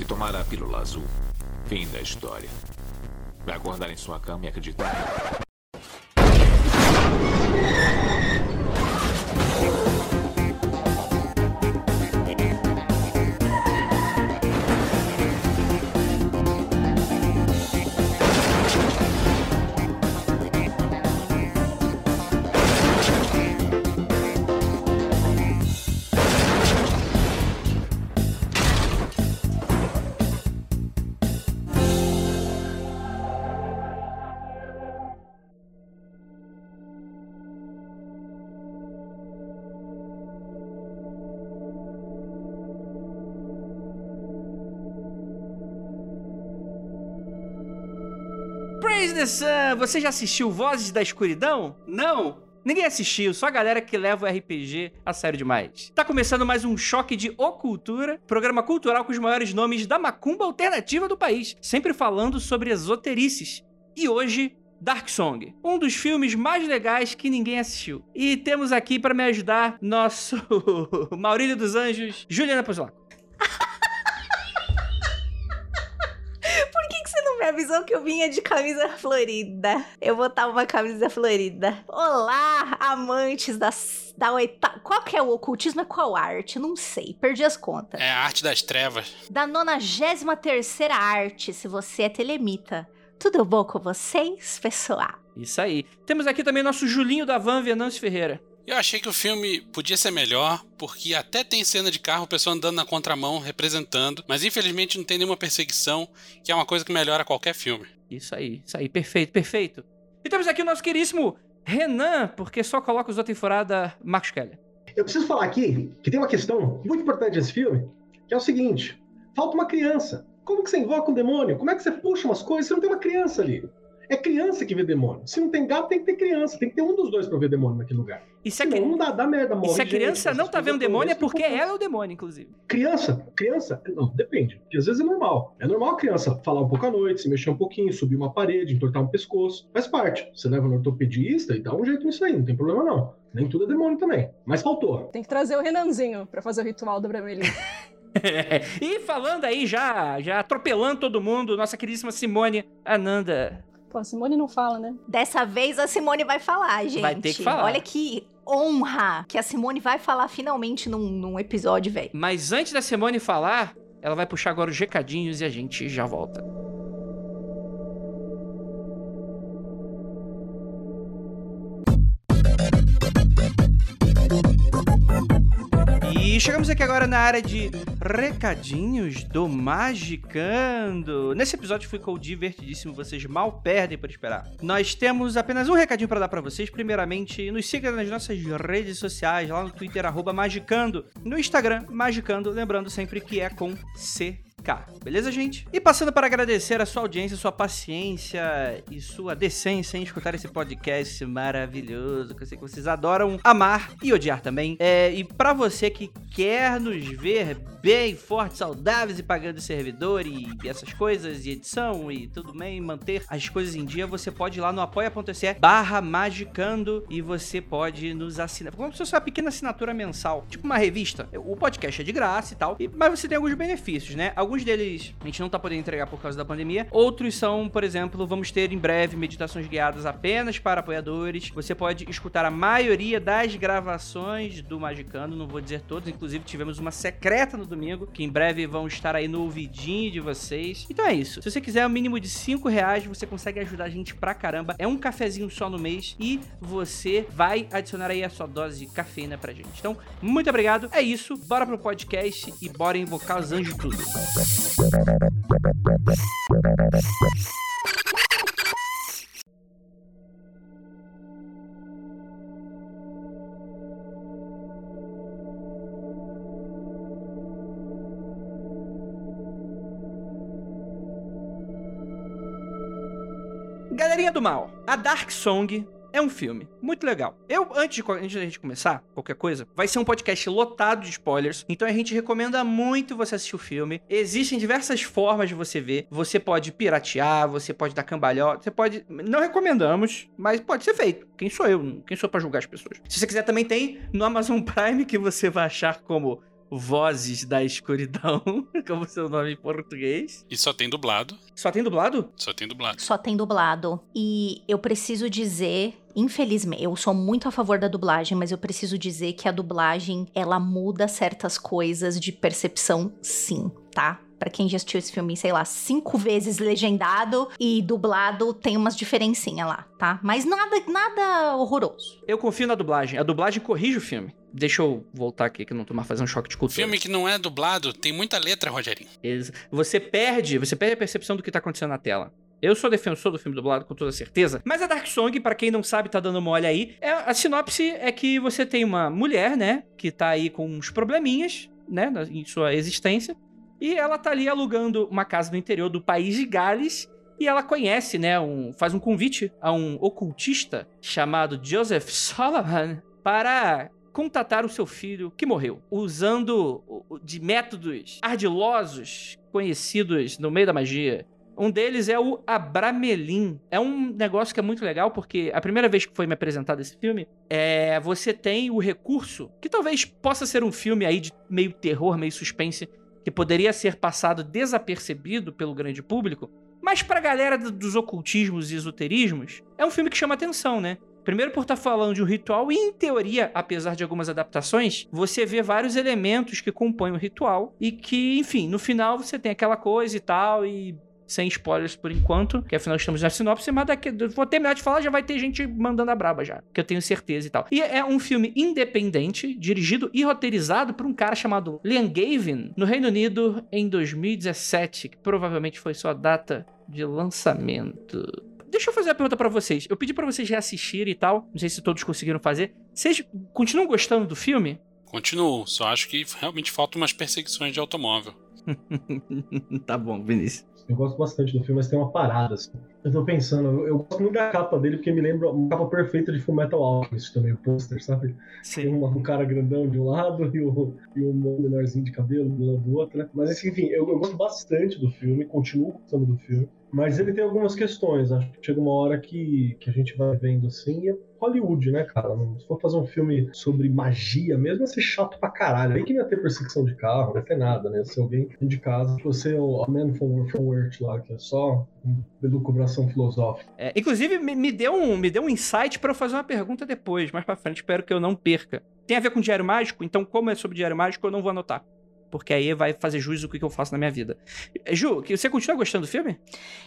Se tomar a pílula azul, fim da história. Vai acordar em sua cama e acreditar. Sun! Você já assistiu Vozes da Escuridão? Não? Ninguém assistiu, só a galera que leva o RPG a sério demais. Tá começando mais um Choque de Ocultura, programa cultural com os maiores nomes da macumba alternativa do país, sempre falando sobre esoterices. E hoje, Dark Song, um dos filmes mais legais que ninguém assistiu. E temos aqui para me ajudar nosso Maurílio dos Anjos, Juliana Pozolaco. Avisou que eu vinha de camisa florida? Eu botava uma camisa florida. Olá, amantes das, da oitava. Qual que é o ocultismo? É qual arte? Não sei, perdi as contas. É a arte das trevas. Da 93 arte, se você é telemita. Tudo bom com vocês, pessoal? Isso aí. Temos aqui também nosso Julinho da Van, Venâncio Ferreira. Eu achei que o filme podia ser melhor, porque até tem cena de carro, pessoa andando na contramão, representando, mas infelizmente não tem nenhuma perseguição, que é uma coisa que melhora qualquer filme. Isso aí, isso aí, perfeito, perfeito. E temos aqui o nosso queríssimo Renan, porque só coloca os outros em furada, Marcos Keller. Eu preciso falar aqui que tem uma questão muito importante nesse filme, que é o seguinte: falta uma criança. Como que você invoca um demônio? Como é que você puxa umas coisas se não tem uma criança ali? É criança que vê demônio. Se não tem gato, tem que ter criança. Tem que ter um dos dois pra ver demônio naquele lugar. E se a, Senão, dá, dá merda, e morre se a gente, criança essas não tá vendo demônio, é todas, porque ela é o demônio, inclusive. Criança, criança, não, depende. Porque às vezes é normal. É normal a criança falar um pouco à noite, se mexer um pouquinho, subir uma parede, entortar um pescoço. Faz parte. Você leva no ortopedista e dá um jeito nisso aí, não tem problema não. Nem tudo é demônio também. Mas faltou. Tem que trazer o Renanzinho pra fazer o ritual do Bramelinho. e falando aí, já, já atropelando todo mundo, nossa queridíssima Simone Ananda. Pô, a Simone não fala, né? Dessa vez a Simone vai falar, gente. Vai ter que falar. Olha que honra que a Simone vai falar finalmente num, num episódio, velho. Mas antes da Simone falar, ela vai puxar agora os recadinhos e a gente já volta. Chegamos aqui agora na área de recadinhos do Magicando. Nesse episódio ficou divertidíssimo, vocês mal perdem por esperar. Nós temos apenas um recadinho para dar para vocês. Primeiramente, nos siga nas nossas redes sociais, lá no Twitter, Magicando. No Instagram, Magicando, lembrando sempre que é com C. Beleza, gente? E passando para agradecer a sua audiência, sua paciência e sua decência em escutar esse podcast maravilhoso, que eu sei que vocês adoram amar e odiar também. É, e para você que quer nos ver bem fortes, saudáveis e pagando servidor e, e essas coisas, e edição e tudo bem, manter as coisas em dia, você pode ir lá no apoia.se barra magicando e você pode nos assinar. Como se fosse uma pequena assinatura mensal, tipo uma revista. O podcast é de graça e tal, mas você tem alguns benefícios, né? Alguns deles a gente não tá podendo entregar por causa da pandemia. Outros são, por exemplo, vamos ter em breve meditações guiadas apenas para apoiadores. Você pode escutar a maioria das gravações do Magicando, não vou dizer todos, inclusive tivemos uma secreta no domingo, que em breve vão estar aí no ouvidinho de vocês. Então é isso. Se você quiser o mínimo de 5 reais, você consegue ajudar a gente pra caramba. É um cafezinho só no mês e você vai adicionar aí a sua dose de cafeína pra gente. Então, muito obrigado. É isso. Bora pro podcast e bora invocar os anjos tudo. Galerinha do mal, a Dark Song é um filme muito legal. Eu, antes de, antes da gente começar, qualquer coisa, vai ser um podcast lotado de spoilers. Então a gente recomenda muito você assistir o filme. Existem diversas formas de você ver. Você pode piratear, você pode dar cambalhota, você pode. Não recomendamos, mas pode ser feito. Quem sou eu? Quem sou pra julgar as pessoas? Se você quiser, também tem no Amazon Prime que você vai achar como Vozes da Escuridão, como seu nome em português. E só tem dublado. Só tem dublado? Só tem dublado. Só tem dublado. E eu preciso dizer, infelizmente, eu sou muito a favor da dublagem, mas eu preciso dizer que a dublagem, ela muda certas coisas de percepção, sim, tá? Pra quem já assistiu esse filme, sei lá, cinco vezes legendado e dublado, tem umas diferencinhas lá, tá? Mas nada, nada horroroso. Eu confio na dublagem. A dublagem corrige o filme. Deixa eu voltar aqui que eu não tô mais fazendo um choque de cultura. Filme que não é dublado tem muita letra, Rogerinho. Você perde, você perde a percepção do que tá acontecendo na tela. Eu sou defensor do filme dublado com toda certeza, mas a Dark Song, pra quem não sabe, tá dando mole aí. É, a sinopse é que você tem uma mulher, né, que tá aí com uns probleminhas, né, em sua existência, e ela tá ali alugando uma casa no interior do país de Gales. E ela conhece, né, um, faz um convite a um ocultista chamado Joseph Solomon para contatar o seu filho que morreu, usando de métodos ardilosos conhecidos no meio da magia. Um deles é o Abramelin. É um negócio que é muito legal porque a primeira vez que foi me apresentado esse filme, é você tem o recurso que talvez possa ser um filme aí de meio terror, meio suspense, que poderia ser passado desapercebido pelo grande público, mas pra galera do- dos ocultismos e esoterismos, é um filme que chama atenção, né? Primeiro por estar falando de um ritual e, em teoria, apesar de algumas adaptações, você vê vários elementos que compõem o ritual e que, enfim, no final você tem aquela coisa e tal e sem spoilers por enquanto, que afinal estamos na sinopse, mas daqui, vou terminar de falar, já vai ter gente mandando a braba já, que eu tenho certeza e tal. E é um filme independente, dirigido e roteirizado por um cara chamado Liam Gavin, no Reino Unido em 2017, que provavelmente foi sua data de lançamento. Deixa eu fazer a pergunta pra vocês. Eu pedi pra vocês reassistirem e tal, não sei se todos conseguiram fazer. Vocês continuam gostando do filme? Continuo, só acho que realmente faltam umas perseguições de automóvel. tá bom, Vinícius. Eu gosto bastante do filme, mas tem uma parada, assim. Eu tô pensando, eu, eu gosto muito da capa dele, porque me lembra uma capa perfeita de Fullmetal Alchemist também, o pôster, sabe? Tem Sim. um, um cara grandão de um lado e o, e um menorzinho de cabelo do lado do outro, né? Mas assim, enfim, eu, eu gosto bastante do filme, continuo gostando do filme. Mas ele tem algumas questões, acho que chega uma hora que, que a gente vai vendo assim, e é Hollywood, né, cara? Se for fazer um filme sobre magia mesmo, ia ser chato pra caralho. Aí que não ia ter perseguição de carro, não ia ter nada, né? Se alguém de casa, você é o Man from, from Earth lá, que é só uma elucubração filosófica. É, inclusive, me, me deu um, me deu um insight pra eu fazer uma pergunta depois, mais pra frente. Espero que eu não perca. Tem a ver com Diário Mágico, então, como é sobre Diário Mágico, eu não vou anotar. Porque aí vai fazer jus o que eu faço na minha vida. Ju, você continua gostando do filme?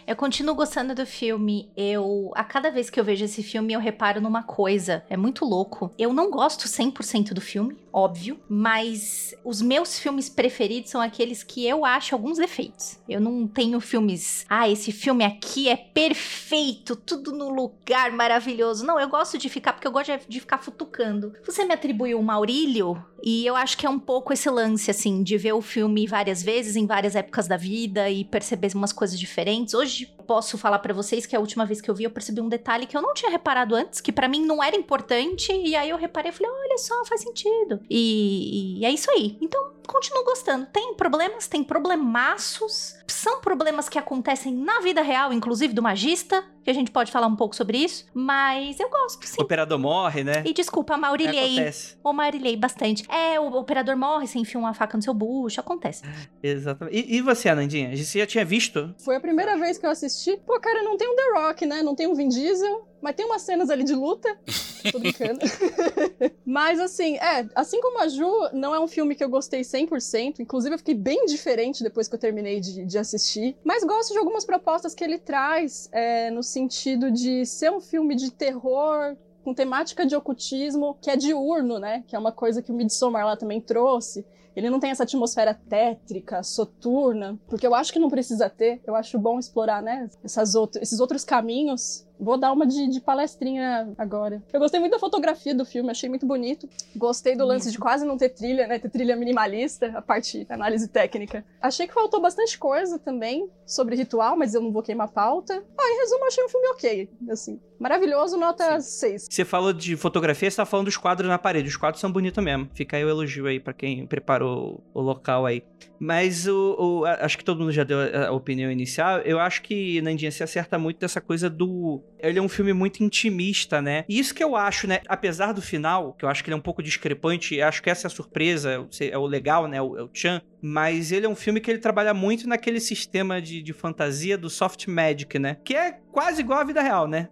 Eu continuo gostando do filme. Eu, a cada vez que eu vejo esse filme, eu reparo numa coisa. É muito louco. Eu não gosto 100% do filme, óbvio, mas os meus filmes preferidos são aqueles que eu acho alguns defeitos. Eu não tenho filmes, ah, esse filme aqui é perfeito, tudo no lugar maravilhoso. Não, eu gosto de ficar porque eu gosto de ficar futucando. Você me atribuiu o Maurílio e eu acho que é um pouco esse lance assim de ver o filme várias vezes em várias épocas da vida e perceber umas coisas diferentes. Hoje posso falar pra vocês que a última vez que eu vi eu percebi um detalhe que eu não tinha reparado antes, que pra mim não era importante, e aí eu reparei e falei, olha só, faz sentido. E, e é isso aí. Então, continuo gostando. Tem problemas, tem problemaços. São problemas que acontecem na vida real, inclusive do magista, que a gente pode falar um pouco sobre isso, mas eu gosto, sim. O operador morre, né? E desculpa, Maurilhei. Acontece. Ou Maurilhei bastante. É, o operador morre, você enfia uma faca no seu bucho, acontece. Exatamente. E, e você, Anandinha? Você já tinha visto? Foi a primeira vez que eu assisti. Pô, cara, não tem um The Rock, né? Não tem um Vin Diesel, mas tem umas cenas ali de luta. Tô brincando. mas assim, é, assim como a Ju, não é um filme que eu gostei 100%. Inclusive, eu fiquei bem diferente depois que eu terminei de, de assistir. Mas gosto de algumas propostas que ele traz, é, no sentido de ser um filme de terror com temática de ocultismo, que é diurno, né? Que é uma coisa que o Midsommar lá também trouxe. Ele não tem essa atmosfera tétrica, soturna, porque eu acho que não precisa ter. Eu acho bom explorar, né? Outro, esses outros caminhos. Vou dar uma de, de palestrinha agora. Eu gostei muito da fotografia do filme, achei muito bonito. Gostei do lance de quase não ter trilha, né? Ter trilha minimalista, a parte da análise técnica. Achei que faltou bastante coisa também sobre ritual, mas eu não vou queimar pauta. Ah, em resumo, achei um filme ok. Assim, maravilhoso, nota 6. Você falou de fotografia, você tá falando dos quadros na parede. Os quadros são bonitos mesmo. Fica aí o elogio aí pra quem preparou para o, local aí. Mas o, o- acho que todo mundo já deu a, a opinião inicial. Eu acho que Nandinha se acerta muito dessa coisa do. Ele é um filme muito intimista, né? E isso que eu acho, né? Apesar do final, que eu acho que ele é um pouco discrepante, acho que essa é a surpresa, é o- legal, né? O, é o Chan. Mas ele é um filme que ele trabalha muito naquele sistema de, de fantasia do soft magic, né? Que é quase igual à vida real, né?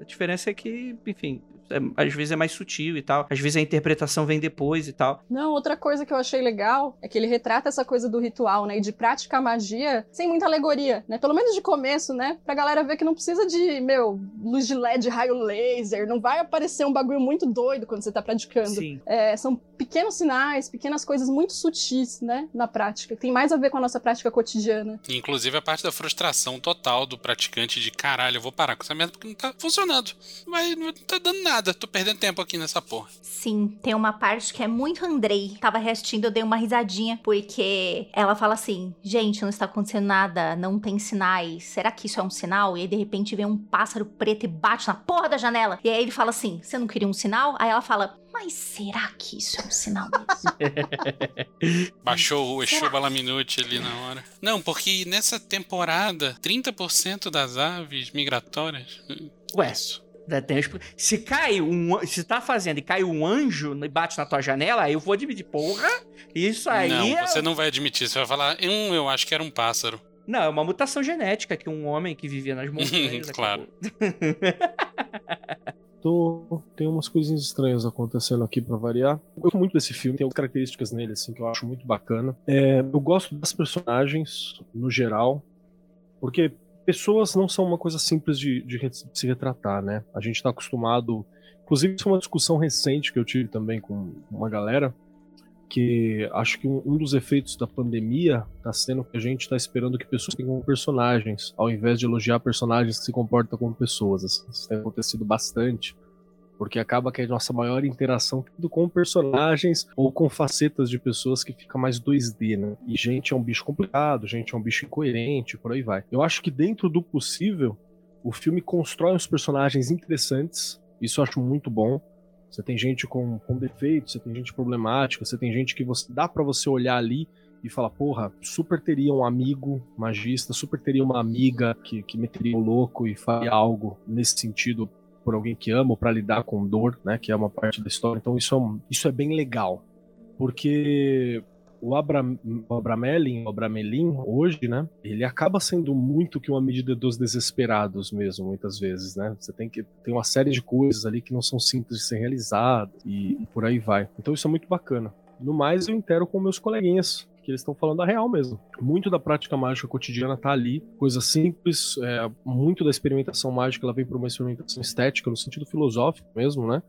A diferença é que, enfim, às vezes é mais sutil e tal. Às vezes a interpretação vem depois e tal. Não, outra coisa que eu achei legal é que ele retrata essa coisa do ritual, né? E de praticar magia sem muita alegoria, né? Pelo menos de começo, né? Pra galera ver que não precisa de, meu, luz de LED, raio laser. Não vai aparecer um bagulho muito doido quando você tá praticando. Sim. É, são pequenos sinais, pequenas coisas muito sutis, né? Na prática. Tem mais a ver com a nossa prática cotidiana. Inclusive a parte da frustração total do praticante de caralho, eu vou parar com essa merda porque não tá funcionando. Mas não tá dando nada, tô perdendo tempo aqui nessa porra. Sim, tem uma parte que é muito Andrei. Tava reassistindo, eu dei uma risadinha, porque ela fala assim: gente, não está acontecendo nada, não tem sinais. Será que isso é um sinal? E aí, de repente, vem um pássaro preto e bate na porra da janela. E aí ele fala assim: você não queria um sinal? Aí ela fala: mas será que isso é um sinal mesmo? Baixou o Exu? Balaminute ali na hora. Não, porque nessa temporada, 30% das aves migratórias. Ué, Isso. Tempo. Se cai um. Se tá fazendo e cai um anjo e bate na tua janela, aí eu vou admitir. Porra! Isso aí não, é. você não vai admitir. Você vai falar, hum, eu acho que era um pássaro. Não, é uma mutação genética que um homem que vivia nas montanhas. Claro. acabou. Tô... Tem umas coisinhas estranhas acontecendo aqui pra variar. Eu gosto muito desse filme, tem algumas características nele assim que eu acho muito bacana. É, eu gosto das personagens no geral, porque pessoas não são uma coisa simples de, de se retratar, né? A gente tá acostumado. Inclusive, isso é uma discussão recente que eu tive também com uma galera. Que acho que um, um dos efeitos da pandemia tá sendo que a gente tá esperando que pessoas tenham personagens, ao invés de elogiar personagens que se comportam como pessoas. Assim. Isso tem acontecido bastante. Porque acaba que a nossa maior interação tudo com personagens ou com facetas de pessoas que fica mais 2D, né? E gente é um bicho complicado, gente é um bicho incoerente, por aí vai. Eu acho que dentro do possível, o filme constrói uns personagens interessantes. Isso eu acho muito bom. Você tem gente com, com defeitos, você tem gente problemática, você tem gente que você dá pra você olhar ali e falar, porra, super teria um amigo magista, super teria uma amiga que, que meteria o louco e faria algo nesse sentido por alguém que ama ou pra lidar com dor, né, que é uma parte da história. Então isso é, um- isso é bem legal, porque o, o Abramelin, o Abramelin, hoje, né, ele acaba sendo muito que uma medida dos desesperados mesmo, muitas vezes, né? Você tem que tem uma série de coisas ali que não são simples de ser realizadas e, por aí vai. Então isso é muito bacana. No mais, eu intero com meus coleguinhas, que eles estão falando a real mesmo. Muito da prática mágica cotidiana tá ali, coisa simples, é, muito da experimentação mágica ela vem por uma experimentação estética, no sentido filosófico mesmo, né?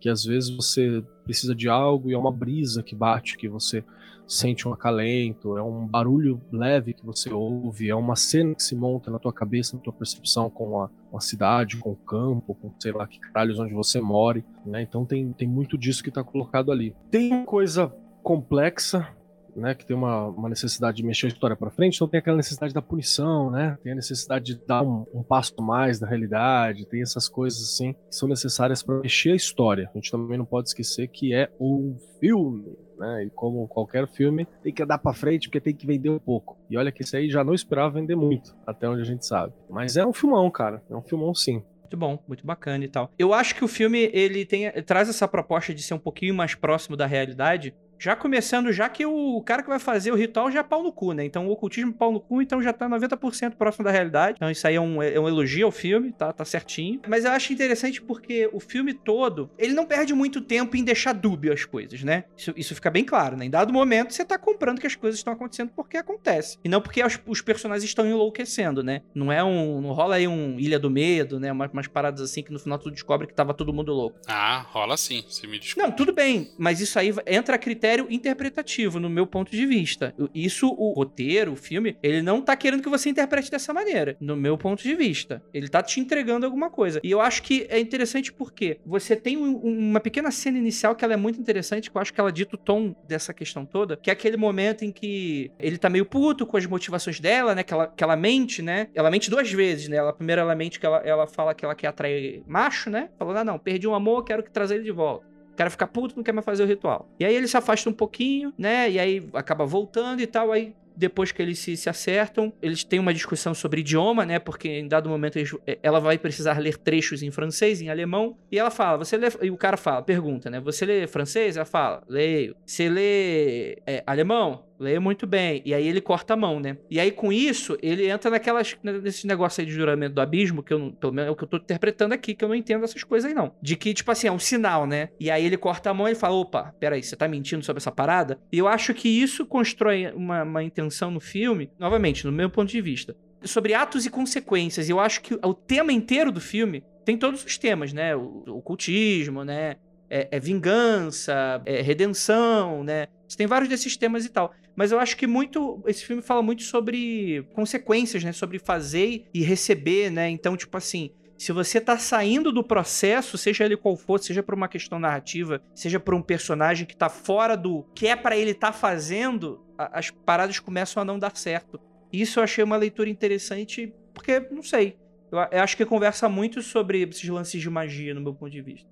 Que às vezes você precisa de algo e é uma brisa que bate, que você sente um acalento, é um barulho leve que você ouve, é uma cena que se monta na tua cabeça, na tua percepção com a, com a cidade, com o campo, com sei lá que caralhos onde você mora, né? Então tem, tem muito disso que tá colocado ali. Tem coisa complexa, né, que tem uma, uma necessidade de mexer a história para frente, então tem aquela necessidade da punição, né, tem a necessidade de dar um, um passo mais na realidade, tem essas coisas assim que são necessárias para mexer a história. A gente também não pode esquecer que é um filme, né, e como qualquer filme tem que andar para frente porque tem que vender um pouco. E olha que esse aí já não esperava vender muito, até onde a gente sabe. Mas é um filmão, cara, é um filmão sim. Muito bom, muito bacana e tal. Eu acho que o filme ele tem ele traz essa proposta de ser um pouquinho mais próximo da realidade. Já começando, já que o cara que vai fazer o ritual já é pau no cu, né? Então o ocultismo é pau no cu, então já tá 90% próximo da realidade. Então isso aí é um, é um elogio ao filme, tá, tá certinho. Mas eu acho interessante porque o filme todo, ele não perde muito tempo em deixar dúbio as coisas, né? Isso, isso fica bem claro, né? Em dado momento, você tá comprando que as coisas estão acontecendo porque acontece. E não porque os, os personagens estão enlouquecendo, né? Não é um. Não rola aí um Ilha do Medo, né? Umas, umas paradas assim que no final tu descobre que tava todo mundo louco. Ah, rola sim, você me desculpa. Não, tudo bem, mas isso aí entra a critério interpretativo, no meu ponto de vista. Isso, o roteiro, o filme, ele não tá querendo que você interprete dessa maneira, no meu ponto de vista. Ele tá te entregando alguma coisa. E eu acho que é interessante porque você tem um- uma pequena cena inicial que ela é muito interessante, que eu acho que ela dita o tom dessa questão toda, que é aquele momento em que ele tá meio puto com as motivações dela, né? Que ela, que ela mente, né? Ela mente duas vezes, né? Ela, primeiro ela mente que ela, ela fala que ela quer atrair macho, né? Falando, ah, não, perdi um amor, quero que trazer ele de volta. O cara fica puto, não quer mais fazer o ritual. E aí ele se afasta um pouquinho, né? E aí acaba voltando e tal. Aí depois que eles se, se, acertam, eles têm uma discussão sobre idioma, né? Porque em dado momento eles, é, ela vai precisar ler trechos em francês, em alemão, e ela fala, você lê, e o cara fala, pergunta, né? Você lê francês? Ela fala, leio. Você lê é, alemão? Leia muito bem. E aí ele corta a mão, né? E aí com isso, ele entra naquelas, nesse negócio aí de juramento do abismo, que eu não, pelo menos é o que eu tô interpretando aqui, que eu não entendo essas coisas aí não. De que, tipo assim, é um sinal, né? E aí ele corta a mão e fala, opa, peraí, você tá mentindo sobre essa parada? E eu acho que isso constrói uma, uma intenção no filme, novamente, no meu ponto de vista, sobre atos e consequências. E eu acho que o tema inteiro do filme tem todos os temas, né? O, o cultismo, né? É, é, vingança, é redenção, né? Você tem vários desses temas e tal. Mas eu acho que muito. Esse filme fala muito sobre consequências, né? Sobre fazer e receber, né? Então, tipo assim. Se você tá saindo do processo, seja ele qual for, seja por uma questão narrativa, seja por um personagem que tá fora do que é para ele tá fazendo, a, as paradas começam a não dar certo. Isso eu achei uma leitura interessante, porque, não sei. Eu, eu acho que conversa muito sobre esses lances de magia, no meu ponto de vista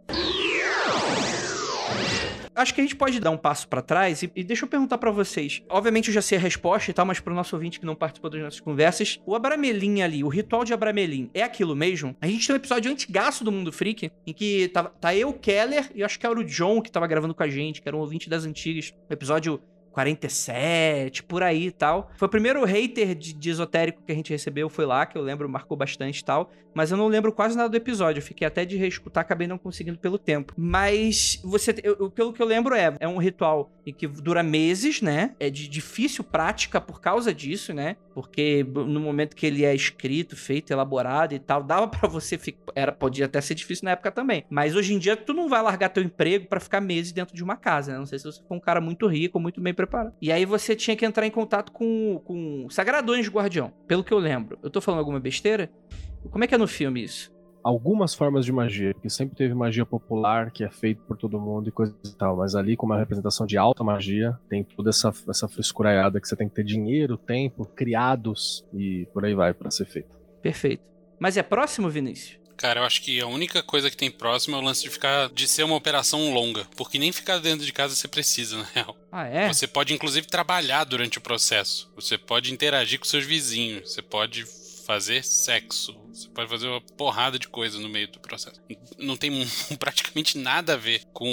acho que a gente pode dar um passo para trás e, e, deixa eu perguntar para vocês. Obviamente eu já sei a resposta e tal, mas pro nosso ouvinte que não participou das nossas conversas, o Abramelin ali, o ritual de Abramelin, é aquilo mesmo? A gente tem um episódio antigaço do Mundo Freak, em que tá, tá eu, Keller, e acho que era o John que tava gravando com a gente, que era um ouvinte das antigas. episódio 47, por aí e tal. Foi o primeiro hater de, de, esotérico que a gente recebeu, foi lá, que eu lembro, marcou bastante e tal. Mas eu não lembro quase nada do episódio. Eu fiquei até de reescutar, acabei não conseguindo pelo tempo. Mas você. Eu, pelo que eu lembro, é, é um ritual que dura meses, né? É de difícil prática por causa disso, né? Porque no momento que ele é escrito, feito, elaborado e tal, dava para você ficar. Era, podia até ser difícil na época também. Mas hoje em dia, tu não vai largar teu emprego para ficar meses dentro de uma casa, né? Não sei se você for um cara muito rico, muito bem preparado. E aí você tinha que entrar em contato com, com Sagradões Guardião, pelo que eu lembro. Eu tô falando alguma besteira? Como é que é no filme isso? Algumas formas de magia, porque sempre teve magia popular que é feito por todo mundo e coisa e tal, mas ali, como é uma representação de alta magia, tem toda essa, essa frescuraiada que você tem que ter dinheiro, tempo, criados e por aí vai para ser feito. Perfeito. Mas é próximo, Vinícius? Cara, eu acho que a única coisa que tem próximo é o lance de ficar de ser uma operação longa, porque nem ficar dentro de casa você precisa, na real. Ah, é? Você pode inclusive trabalhar durante o processo. Você pode interagir com seus vizinhos, você pode fazer sexo, você pode fazer uma porrada de coisa no meio do processo. Não tem praticamente nada a ver com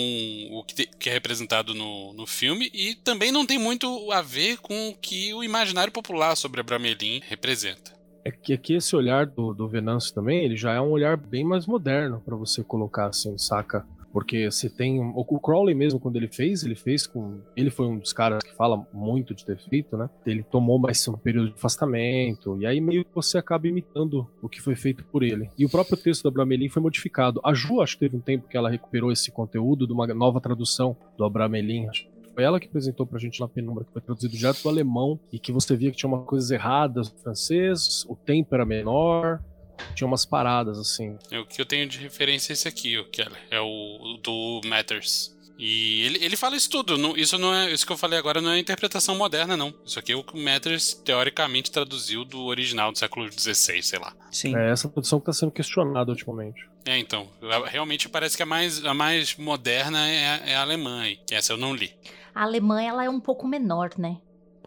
o que, é representado no, no filme e também não tem muito a ver com o que o imaginário popular sobre a Bramelin representa. É que aqui esse olhar do, do Venâncio também, ele já é um olhar bem mais moderno para você colocar assim, saca? Porque você tem. O Crowley mesmo, quando ele fez, ele fez com. Ele foi um dos caras que fala muito de ter feito, né? Ele tomou mais um período de afastamento. E aí meio que você acaba imitando o que foi feito por ele. E o próprio texto da Abramelin foi modificado. A Ju, acho que teve um tempo que ela recuperou esse conteúdo de uma nova tradução do Abramelin. Foi ela que apresentou pra gente na penumbra, que foi traduzido direto do alemão, e que você via que tinha umas coisas erradas no francês, o tempo era menor, tinha umas paradas assim. É, o que eu tenho de referência é esse aqui, o Keller. É o do Matters. E ele, ele fala isso tudo. Não, isso não é. Isso que eu falei agora não é interpretação moderna, não. Isso aqui é o que o Matters teoricamente traduziu do original do século XVI, sei lá. Sim. É essa tradução que está sendo questionada ultimamente. É, então. Realmente parece que a mais, a mais moderna é a, é a alemã. E essa eu não li. A alemã, ela é um pouco menor, né?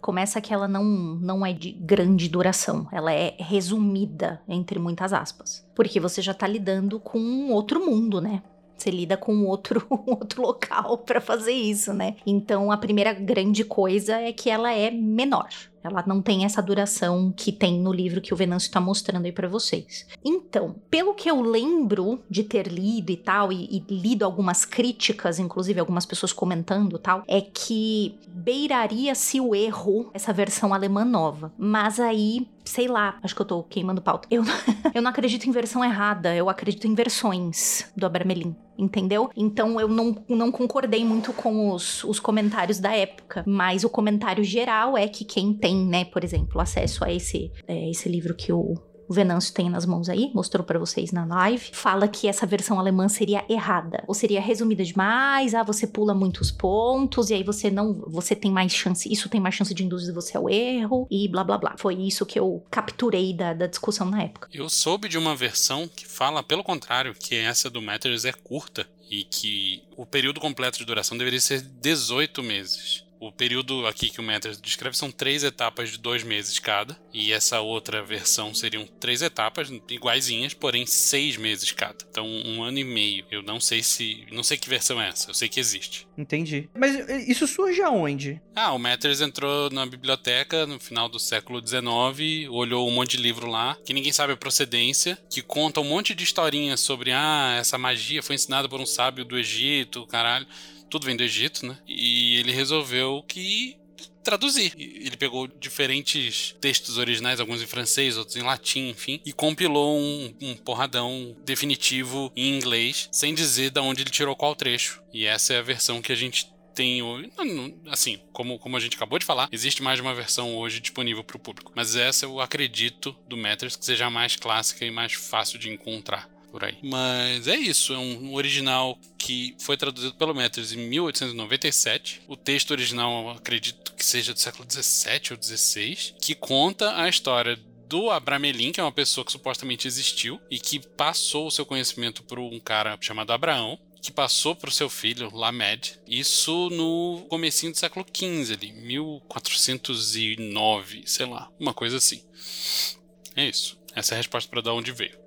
Começa que ela não, não é de grande duração. Ela é resumida, entre muitas aspas. Porque você já tá lidando com um outro mundo, né? Você lida com outro, outro local para fazer isso, né? Então a primeira grande coisa é que ela é menor. Ela não tem essa duração que tem no livro que o Venâncio está mostrando aí para vocês. Então, pelo que eu lembro de ter lido e tal, e, e, lido algumas críticas, inclusive algumas pessoas comentando tal, é que beiraria-se o erro essa versão alemã nova. Mas aí, sei lá, acho que eu tô queimando pauta. Eu, eu não acredito em versão errada, eu acredito em versões do Abramelin entendeu? Então eu não, não concordei muito com os, os comentários da época, mas o comentário geral é que quem tem né, por exemplo, acesso a esse, é, esse livro que o o Venâncio tem nas mãos aí, mostrou para vocês na live, fala que essa versão alemã seria errada, ou seria resumida demais, ah, você pula muitos pontos e aí você não, você tem mais chance, isso tem mais chance de induzir você ao erro e blá blá blá. Foi isso que eu capturei da, da discussão na época. Eu soube de uma versão que fala pelo contrário, que essa do Matters é curta e que o período completo de duração deveria ser 18 meses. O período aqui que o Matters descreve são três etapas de dois meses cada, e essa outra versão seriam três etapas iguaizinhas, porém seis meses cada. Então um ano e meio. Eu não sei se, não sei que versão é essa. Eu sei que existe. Entendi. Mas eh, isso surge aonde? Ah, o Matters entrou na biblioteca no final do século XIX, olhou um monte de livro lá, que ninguém sabe a procedência, que conta um monte de historinhas sobre, ah, essa magia foi ensinada por um sábio do Egito, caralho. Tudo vem do Egito, né? E ele resolveu que traduzir. Ele pegou diferentes textos originais, alguns em francês, outros em latim, enfim, e compilou um, um, porradão definitivo em inglês, sem dizer de onde ele tirou qual trecho. E essa é a versão que a gente tem hoje. Assim, como, como a gente acabou de falar, existe mais de uma versão hoje disponível para o público. Mas essa eu acredito do Matters que seja mais clássica e mais fácil de encontrar por aí. Mas é isso, é um original que foi traduzido pelo Matters em 1897. O texto original, acredito que seja do século 17 ou 16, que conta a história do Abramelin, que é uma pessoa que supostamente existiu e que passou o seu conhecimento para um cara chamado Abraão, que passou para o seu filho, Lamed, isso no comecinho do século XV, ali, 1409, sei lá, uma coisa assim. É isso. Essa é a resposta para dar onde veio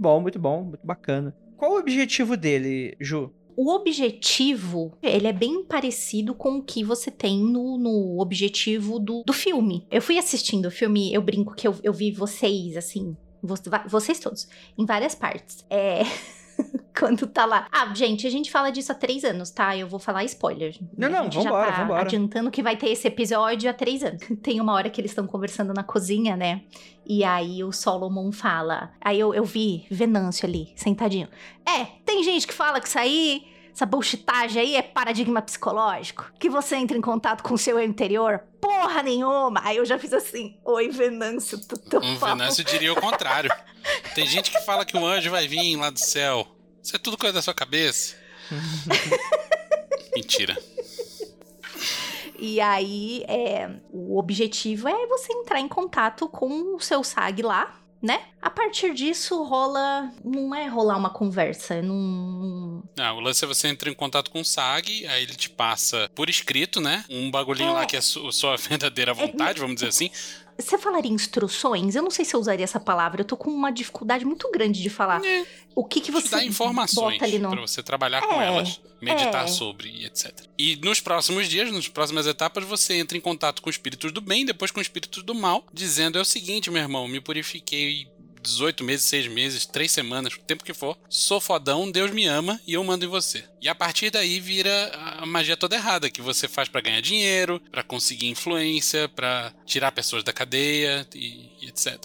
bom, muito bom, muito bacana. Qual o objetivo dele, Ju? O objetivo, ele é bem parecido com o que você tem no, no objetivo do, do filme. Eu fui assistindo o filme, eu brinco que eu, eu vi vocês, assim, vocês todos, em várias partes. É. quando tá lá. Ah, gente, a gente fala disso há três anos, tá? Eu vou falar spoiler. Não, não, vambora, tá vambora. adiantando que vai ter esse episódio há três anos. Tem uma hora que eles estão conversando na cozinha, né? E aí o Solomon fala. Aí eu, eu vi Venâncio ali, sentadinho. É, tem gente que fala que isso aí essa bullshitagem aí é paradigma psicológico? Que você entra em contato com o seu interior? Porra nenhuma! Aí eu já fiz assim, oi Venâncio, tu Um Venâncio diria o contrário. Tem gente que fala que o anjo vai vir lá do céu. Isso é tudo coisa da sua cabeça. Mentira. E aí, é, o objetivo é você entrar em contato com o seu SAG lá, né? A partir disso rola. Não é rolar uma conversa, não. Não, o lance é você entrar em contato com o SAG, aí ele te passa por escrito, né? Um bagulhinho É. lá que é a su- sua verdadeira vontade, vamos dizer assim. Você falaria instruções? Eu não sei se eu usaria essa palavra. Eu tô com uma dificuldade muito grande de falar. É. O que que Te você dá informações bota ali no... pra você trabalhar com É, elas, meditar é. sobre e etc. E nos próximos dias, nas próximas etapas, você entra em contato com espíritos do bem, depois com espíritos do mal, dizendo é o seguinte, meu irmão, me purifiquei 18 meses, 6 meses, 3 semanas, o tempo que for. Sou fodão, Deus me ama e eu mando em você. E a partir daí vira a magia toda errada que você faz pra ganhar dinheiro, pra conseguir influência, pra tirar pessoas da cadeia e, e etc.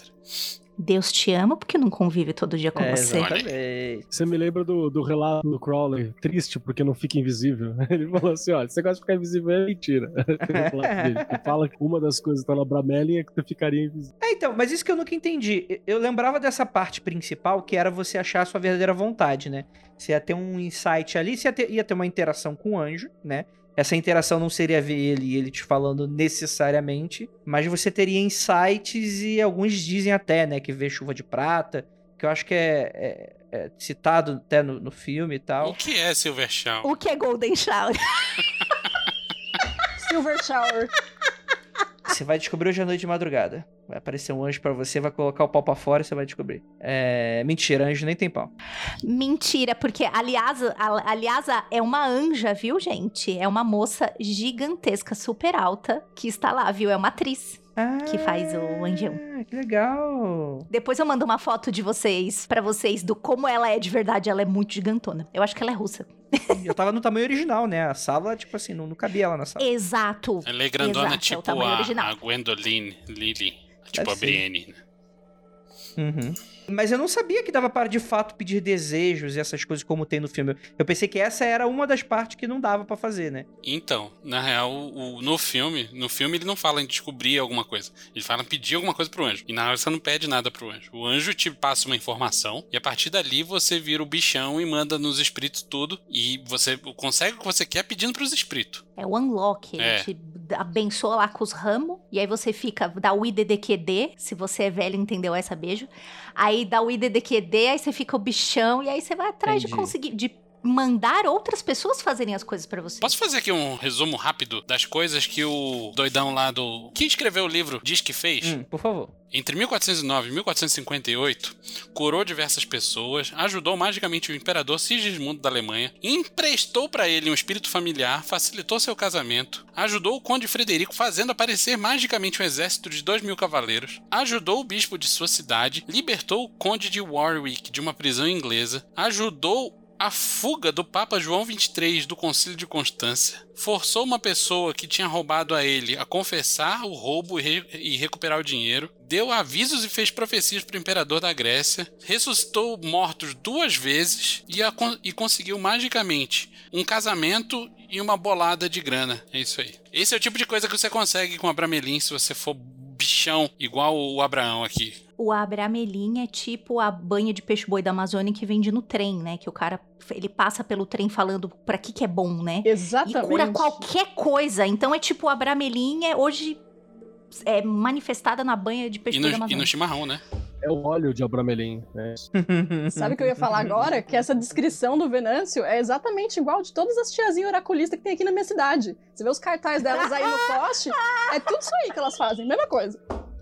Deus te ama porque não convive todo dia com É, você. exatamente. Você me lembra do, do relato do Crowley, triste porque não fica invisível. Ele falou assim: olha, você gosta de ficar invisível é mentira. Que fala que uma das coisas que tá na Bramelin é que tu ficaria invisível. É, então, mas isso que eu nunca entendi. Eu lembrava dessa parte principal, que era você achar a sua verdadeira vontade, né? Você ia ter um insight ali, você ia ter, ia ter uma interação com o anjo, né? Essa interação não seria ver ele e ele te falando necessariamente, mas você teria insights e alguns dizem até, né, que vê chuva de prata, que eu acho que é, é- é citado até no, no filme e O tal. que é Silver Shaw? O que é Golden Shower? Silver Shower. Você vai descobrir hoje à noite de madrugada. Vai aparecer um anjo pra você, vai colocar o pau pra fora e você vai descobrir. É. Mentira, anjo nem tem pau. Mentira, porque aliás, a, aliás, é uma anja, viu, gente? É uma moça gigantesca, super alta, que está lá, viu? É uma atriz. Que faz o anjão. Ah, que legal. Depois eu mando uma foto de vocês, pra vocês, do como ela é de verdade. Ela é muito gigantona. Eu acho que ela é russa. Eu tava no tamanho original, né? A sala, tipo assim, não, não cabia lá na sala. Exato. Ela é grandona, Exato, é o tipo tamanho a, original. a Gwendoline Lily. Tipo Deve a ser. Brienne. né? Uhum. Mas eu não sabia que dava para de fato pedir desejos e essas coisas como tem no filme. Eu pensei que essa era uma das partes que não dava pra fazer, né? Então, na real, o- no filme, no filme ele não fala em descobrir alguma coisa. Ele fala em pedir alguma coisa pro anjo. E na real você não pede nada pro anjo. O anjo te passa uma informação e a partir dali você vira o bichão e manda nos espíritos tudo. E você consegue o que você quer pedindo pros espíritos. É o unlock. Ele É. te abençoa lá com os ramos. E aí você fica, dá o IDDQD. Se você é velho, entendeu essa beijo. Aí dá o IDDQD, aí você fica o bichão. E aí você vai atrás de Entendi. conseguir, de mandar outras pessoas fazerem as coisas pra você. Posso fazer aqui um resumo rápido das coisas que o doidão lá do. que escreveu o livro diz que fez? Hum, por favor. Entre 1409 e 1458, curou diversas pessoas, ajudou magicamente o imperador Sigismundo da Alemanha, emprestou para ele um espírito familiar, facilitou seu casamento, ajudou o conde Frederico fazendo aparecer magicamente um exército de dois mil cavaleiros, ajudou o bispo de sua cidade, libertou o conde de Warwick de uma prisão inglesa, ajudou a fuga do Papa João XXIII do Concílio de Constância forçou uma pessoa que tinha roubado a ele a confessar o roubo e, re e recuperar o dinheiro, deu avisos e fez profecias para o imperador da Grécia, ressuscitou mortos duas vezes e, e conseguiu magicamente um casamento e uma bolada de grana. É isso aí. Esse é o tipo de coisa que você consegue com a Bramelin se você for bichão igual o Abraão aqui. O Abramelin é tipo a banha de peixe-boi da Amazônia que vende no trem, né? Que o cara, ele passa pelo trem falando pra que que é bom, né? Exatamente. E cura qualquer coisa. Então é tipo, a Abramelin é hoje é manifestada na banha de peixe-boi da no, e Amazônia. no chimarrão, né? É o óleo de Abramelin, né? Sabe o que eu ia falar agora? Que essa descrição do Venâncio é exatamente igual de todas as tiazinhas oraculistas que tem aqui na minha cidade. Você vê os cartazes delas aí no poste, é tudo isso aí que elas fazem, mesma coisa.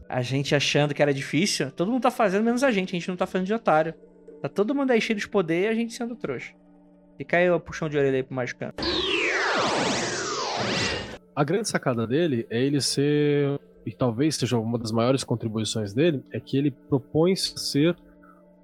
A gente achando que era difícil, todo mundo tá fazendo menos a gente, a gente não tá fazendo de otário. Tá todo mundo aí cheio de poder e a gente sendo trouxa. Fica aí o puxão de orelha aí pro Magicano. A grande sacada dele é ele ser, e talvez seja uma das maiores contribuições dele, é que ele propõe ser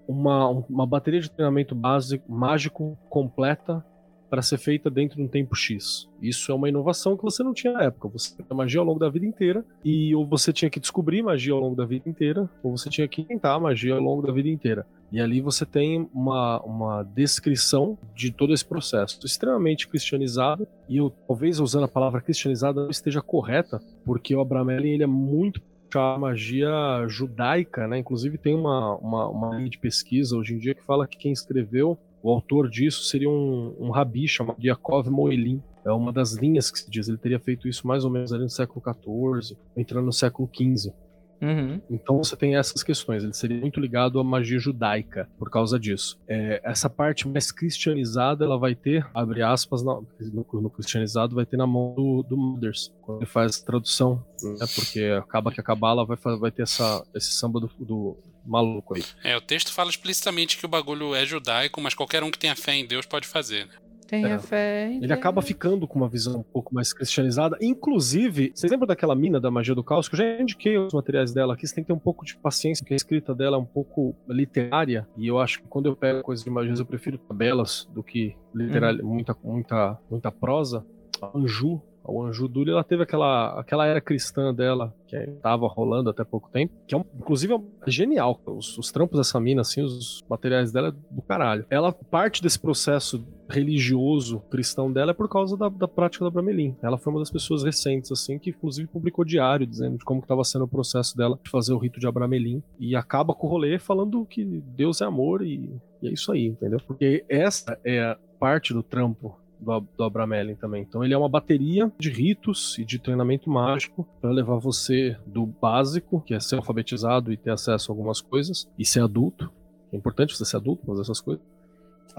uma, uma bateria de treinamento básico, mágico completa para ser feita dentro de um tempo X. Isso é uma inovação que você não tinha na época. Você tinha magia ao longo da vida inteira, e ou você tinha que descobrir magia ao longo da vida inteira, ou você tinha que inventar magia ao longo da vida inteira. E ali você tem uma, uma descrição de todo esse processo, extremamente cristianizado, e eu talvez usando a palavra cristianizada não esteja correta, porque o Abramelin ele é muito a magia judaica, né? Inclusive tem uma, uma, uma linha de pesquisa hoje em dia que fala que quem escreveu, o autor disso seria um, um rabi chamado Yaakov Moelim. É uma das linhas que se diz. Ele teria feito isso mais ou menos ali no século XIV, entrando no século XV. Uhum. Então você tem essas questões. Ele seria muito ligado à magia judaica por causa disso. É, essa parte mais cristianizada, ela vai ter, abre aspas, no, no cristianizado, vai ter na mão do, do Mothers, quando ele faz a tradução, né? Porque acaba que a Cabala vai, vai ter essa, esse samba do, do maluco aí. É, o texto fala explicitamente que o bagulho é judaico, mas qualquer um que tenha fé em Deus pode fazer, né? Tenha É. fé. em Ele Deus. acaba ficando com uma visão um pouco mais cristianizada. Inclusive, vocês lembram daquela mina da magia do caos? Que eu já indiquei os materiais dela aqui. Você tem que ter um pouco de paciência, porque a escrita dela é um pouco literária. E eu acho que quando eu pego coisas de magia, eu prefiro tabelas do que literal, muita, muita, muita prosa. Anju, o Anju Duli, ela teve aquela, aquela era cristã dela, que estava rolando até pouco tempo, que é um- inclusive é genial. Os, os trampos dessa mina, assim, os materiais dela é do caralho. Ela, parte desse processo religioso cristão dela é por causa da, da prática da Bramelin. Ela foi uma das pessoas recentes, assim, que inclusive publicou diário dizendo de como estava sendo o processo dela de fazer o rito de Abramelin. E acaba com o rolê falando que Deus é amor e, e é isso aí, entendeu? Porque essa é a parte do trampo do, do Abramelin também. Então ele é uma bateria de ritos e de treinamento mágico para levar você do básico, que é ser alfabetizado e ter acesso a algumas coisas, e ser adulto. É importante você ser adulto, fazer essas coisas.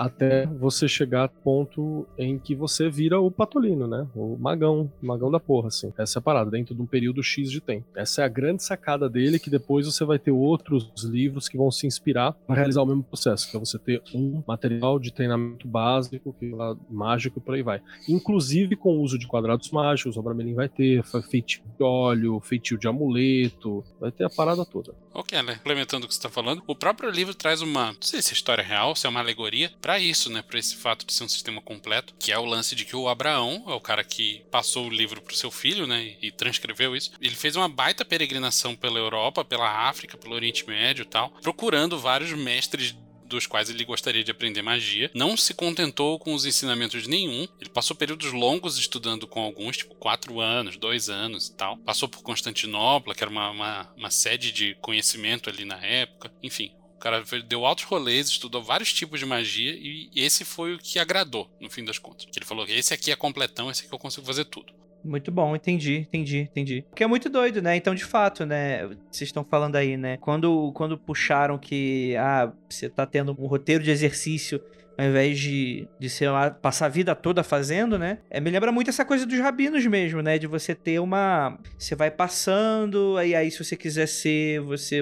Até você chegar ao ponto em que você vira o patolino, né? O magão, o magão da porra, assim. Essa é a parada, dentro de um período X de tempo. Essa é a grande sacada dele, que depois você vai ter outros livros que vão se inspirar para realizar o mesmo processo, que é você ter um material de treinamento básico, que lá, mágico e por aí vai. Inclusive com o uso de quadrados mágicos, o Abramelin vai ter feitio de óleo, feitio de amuleto, vai ter a parada toda. Ok, né? Complementando o que você está falando, o próprio livro traz uma. Não sei se é história real, se é uma alegoria, para isso, né? Para esse fato de ser um sistema completo, que é o lance de que o Abraão é o cara que passou o livro pro seu filho, né? E transcreveu isso. Ele fez uma baita peregrinação pela Europa, pela África, pelo Oriente Médio e tal, procurando vários mestres dos quais ele gostaria de aprender magia. Não se contentou com os ensinamentos de nenhum. Ele passou períodos longos estudando com alguns, tipo quatro anos, dois anos e tal. Passou por Constantinopla, que era uma, uma, uma sede de conhecimento ali na época. Enfim, cara deu altos rolês, estudou vários tipos de magia e esse foi o que agradou, no fim das contas. Ele falou que esse aqui é completão, esse aqui eu consigo fazer tudo. Muito bom, entendi, entendi, entendi. Porque é muito doido, né? Então, de fato, né? Vocês estão falando aí, né? Quando, quando puxaram que, ah, você tá tendo um roteiro de exercício ao invés de, de ser lá, passar a vida toda fazendo, né? É, me lembra muito essa coisa dos rabinos mesmo, né? De você ter uma. Você vai passando, e aí se você quiser ser, você.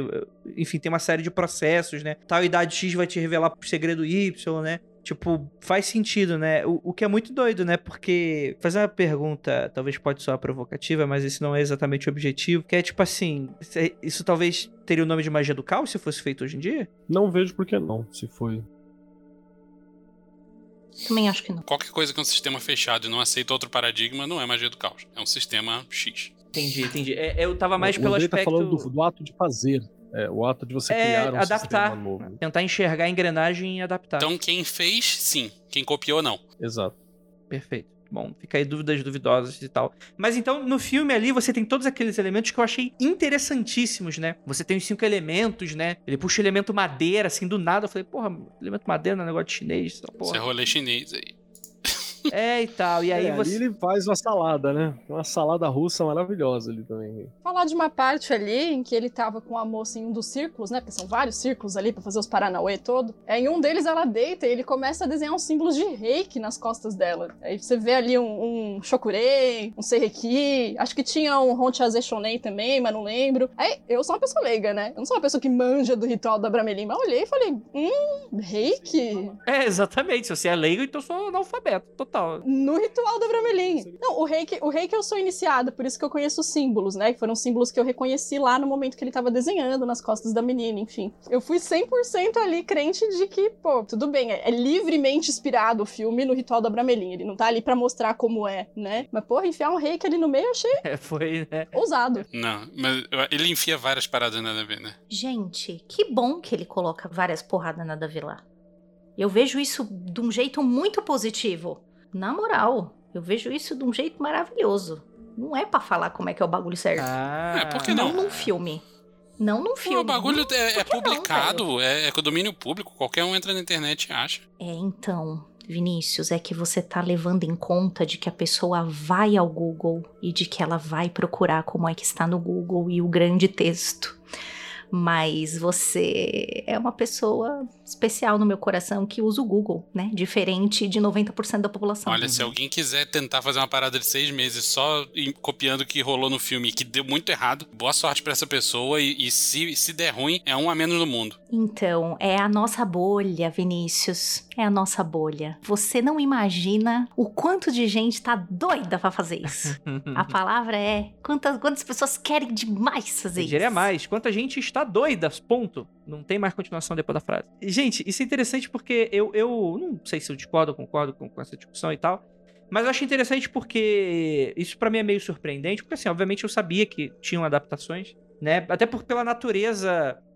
Enfim, tem uma série de processos, né? Tal idade X vai te revelar o segredo Y, né? Tipo, faz sentido, né? O, o que é muito doido, né? Porque fazer uma pergunta, talvez pode soar provocativa, mas esse não é exatamente o objetivo. Que é tipo assim: isso talvez teria o nome de magia do caos se fosse feito hoje em dia? Não vejo por que não, se foi. Também acho que não. Qualquer coisa que é um sistema fechado e não aceita outro paradigma não é magia do caos. É um sistema X. Entendi, entendi. É, eu tava mais o pelo Andrei aspecto. tá falando do, do ato de fazer. É, o ato de você é, criar um adaptar. sistema novo. Tentar enxergar a engrenagem e adaptar. Então quem fez, sim. Quem copiou, não. Exato. Perfeito. Bom, fica aí dúvidas duvidosas e tal. Mas então, no filme ali, você tem todos aqueles elementos que eu achei interessantíssimos, né? Você tem os cinco elementos, né? Ele puxa o elemento madeira, assim, do nada. Eu falei, porra, elemento madeira não é negócio de chinês, Isso é porra. rolê chinês aí. É, e tal. E aí É, você. Ali ele faz uma salada, né? Uma salada russa maravilhosa ali também. Falar de uma parte ali em que ele tava com a moça em um dos círculos, né? Porque são vários círculos ali pra fazer os Paranauê todo. É, em um deles ela deita e ele começa a desenhar uns símbolos de reiki nas costas dela. Aí você vê ali um, um Shokurei, um Seireki, acho que tinha um Honchaze Shonen também, mas não lembro. Aí eu sou uma pessoa leiga, né? Eu não sou uma pessoa que manja do ritual da Bramelin, mas eu olhei e falei, hum, reiki? É, exatamente. Se você é leigo, então eu sou analfabeto, total. No ritual da Bramelin. Não, o reiki, o reiki eu sou iniciada, por isso que eu conheço os símbolos, né? Que foram símbolos que eu reconheci lá no momento que ele tava desenhando nas costas da menina, enfim. Eu fui 100% ali crente de que, pô, tudo bem, é, é livremente inspirado o filme no ritual da Bramelin. Ele não tá ali pra mostrar como é, né? Mas, porra, enfiar um reiki ali no meio eu achei É, foi, né? ousado. Não, mas ele enfia várias paradas nada a ver, né? Gente, que bom que ele coloca várias porradas nada a ver lá. Eu vejo isso de um jeito muito positivo. Na moral, eu vejo isso de um jeito maravilhoso. Não é pra falar como é que é o bagulho certo. Ah, É, por que não não? num filme. Não num filme. o bagulho é, é que não, publicado, é, é com domínio público, qualquer um entra na internet e acha. É, então, Vinícius, é que você tá levando em conta de que a pessoa vai ao Google e de que ela vai procurar como é que está no Google e o grande texto. Mas você é uma pessoa especial no meu coração que usa o Google, né? Diferente de 90% da população. Olha, se alguém quiser tentar fazer uma parada de seis meses só copiando o que rolou no filme e que deu muito errado, boa sorte pra essa pessoa e, e se, se der ruim, é um a menos no mundo. Então, é a nossa bolha, Vinícius. É a nossa bolha. Você não imagina o quanto de gente tá doida pra fazer isso. A palavra é quantas, quantas pessoas querem demais fazer Eu isso. diria mais. Quanta gente está doida, ponto. Não tem mais continuação depois da frase. Gente, isso é interessante porque eu, eu não sei se eu discordo ou concordo com, com essa discussão e tal. Mas eu acho interessante porque isso pra mim é meio surpreendente. Porque, assim, obviamente eu sabia que tinham adaptações, né? Até por, pela natureza é,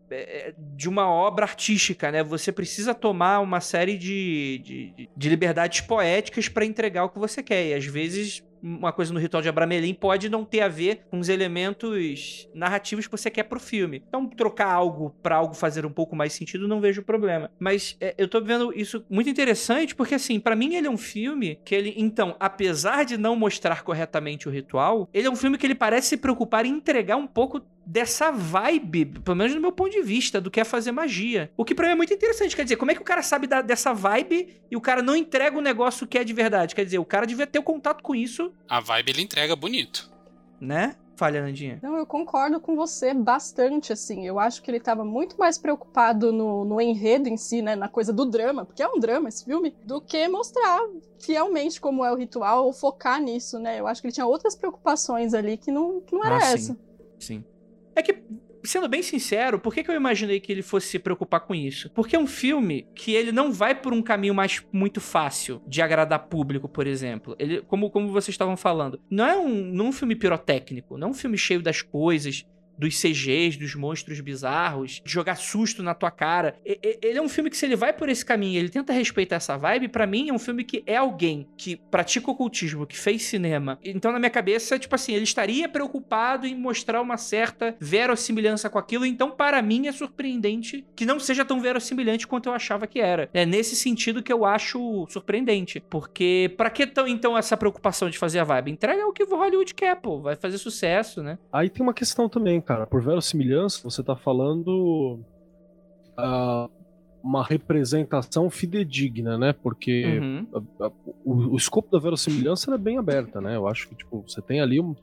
de uma obra artística, né? Você precisa tomar uma série de, de, de liberdades poéticas pra entregar o que você quer. E às vezes uma coisa no ritual de Abramelin pode não ter a ver com os elementos narrativos que você quer pro filme. Então, trocar algo pra algo fazer um pouco mais sentido, não vejo problema. Mas é, eu tô vendo isso muito interessante, porque assim, pra mim ele é um filme que ele, então, apesar de não mostrar corretamente o ritual, ele é um filme que ele parece se preocupar em entregar um pouco dessa vibe, pelo menos no meu ponto de vista, do que é fazer magia. O que pra mim é muito interessante. Quer dizer, como é que o cara sabe da- dessa vibe e o cara não entrega o negócio que é de verdade? Quer dizer, o cara devia ter o contato com isso, A vibe ele entrega bonito. né? Falha, Nandinha. Não, eu concordo com você bastante, assim. Eu acho que ele tava muito mais preocupado no, no enredo em si, né? Na coisa do drama, porque é um drama esse filme, do que mostrar fielmente como é o ritual ou focar nisso, né? Eu acho que ele tinha outras preocupações ali que não, que não era Ah, sim. essa. Sim. É que, sendo bem sincero, por que, que eu imaginei que ele fosse se preocupar com isso? Porque é um filme que ele não vai por um caminho mais muito fácil de agradar público, por exemplo. Ele, como, como vocês estavam falando, não é um, não é um filme pirotécnico, não é um filme cheio das coisas, dos CGs, dos monstros bizarros, de jogar susto na tua cara. Ele é um filme que, se ele vai por esse caminho, ele tenta respeitar essa vibe, pra mim é um filme que é alguém que pratica ocultismo, que fez cinema. Então, na minha cabeça, tipo assim, ele estaria preocupado em mostrar uma certa verossimilhança com aquilo. Então, para mim, é surpreendente que não seja tão verossimilhante quanto eu achava que era. É nesse sentido que eu acho surpreendente. Porque, pra que tão, então, essa preocupação de fazer a vibe? Entrega o que o Hollywood quer, pô. Vai fazer sucesso, né? Aí tem uma questão também, cara. Por verossimilhança, você tá falando. ah, uma representação fidedigna, né? Porque Uhum. a- a- o, o escopo da verossimilhança é bem aberta, né? Eu acho que, tipo, você tem ali, um,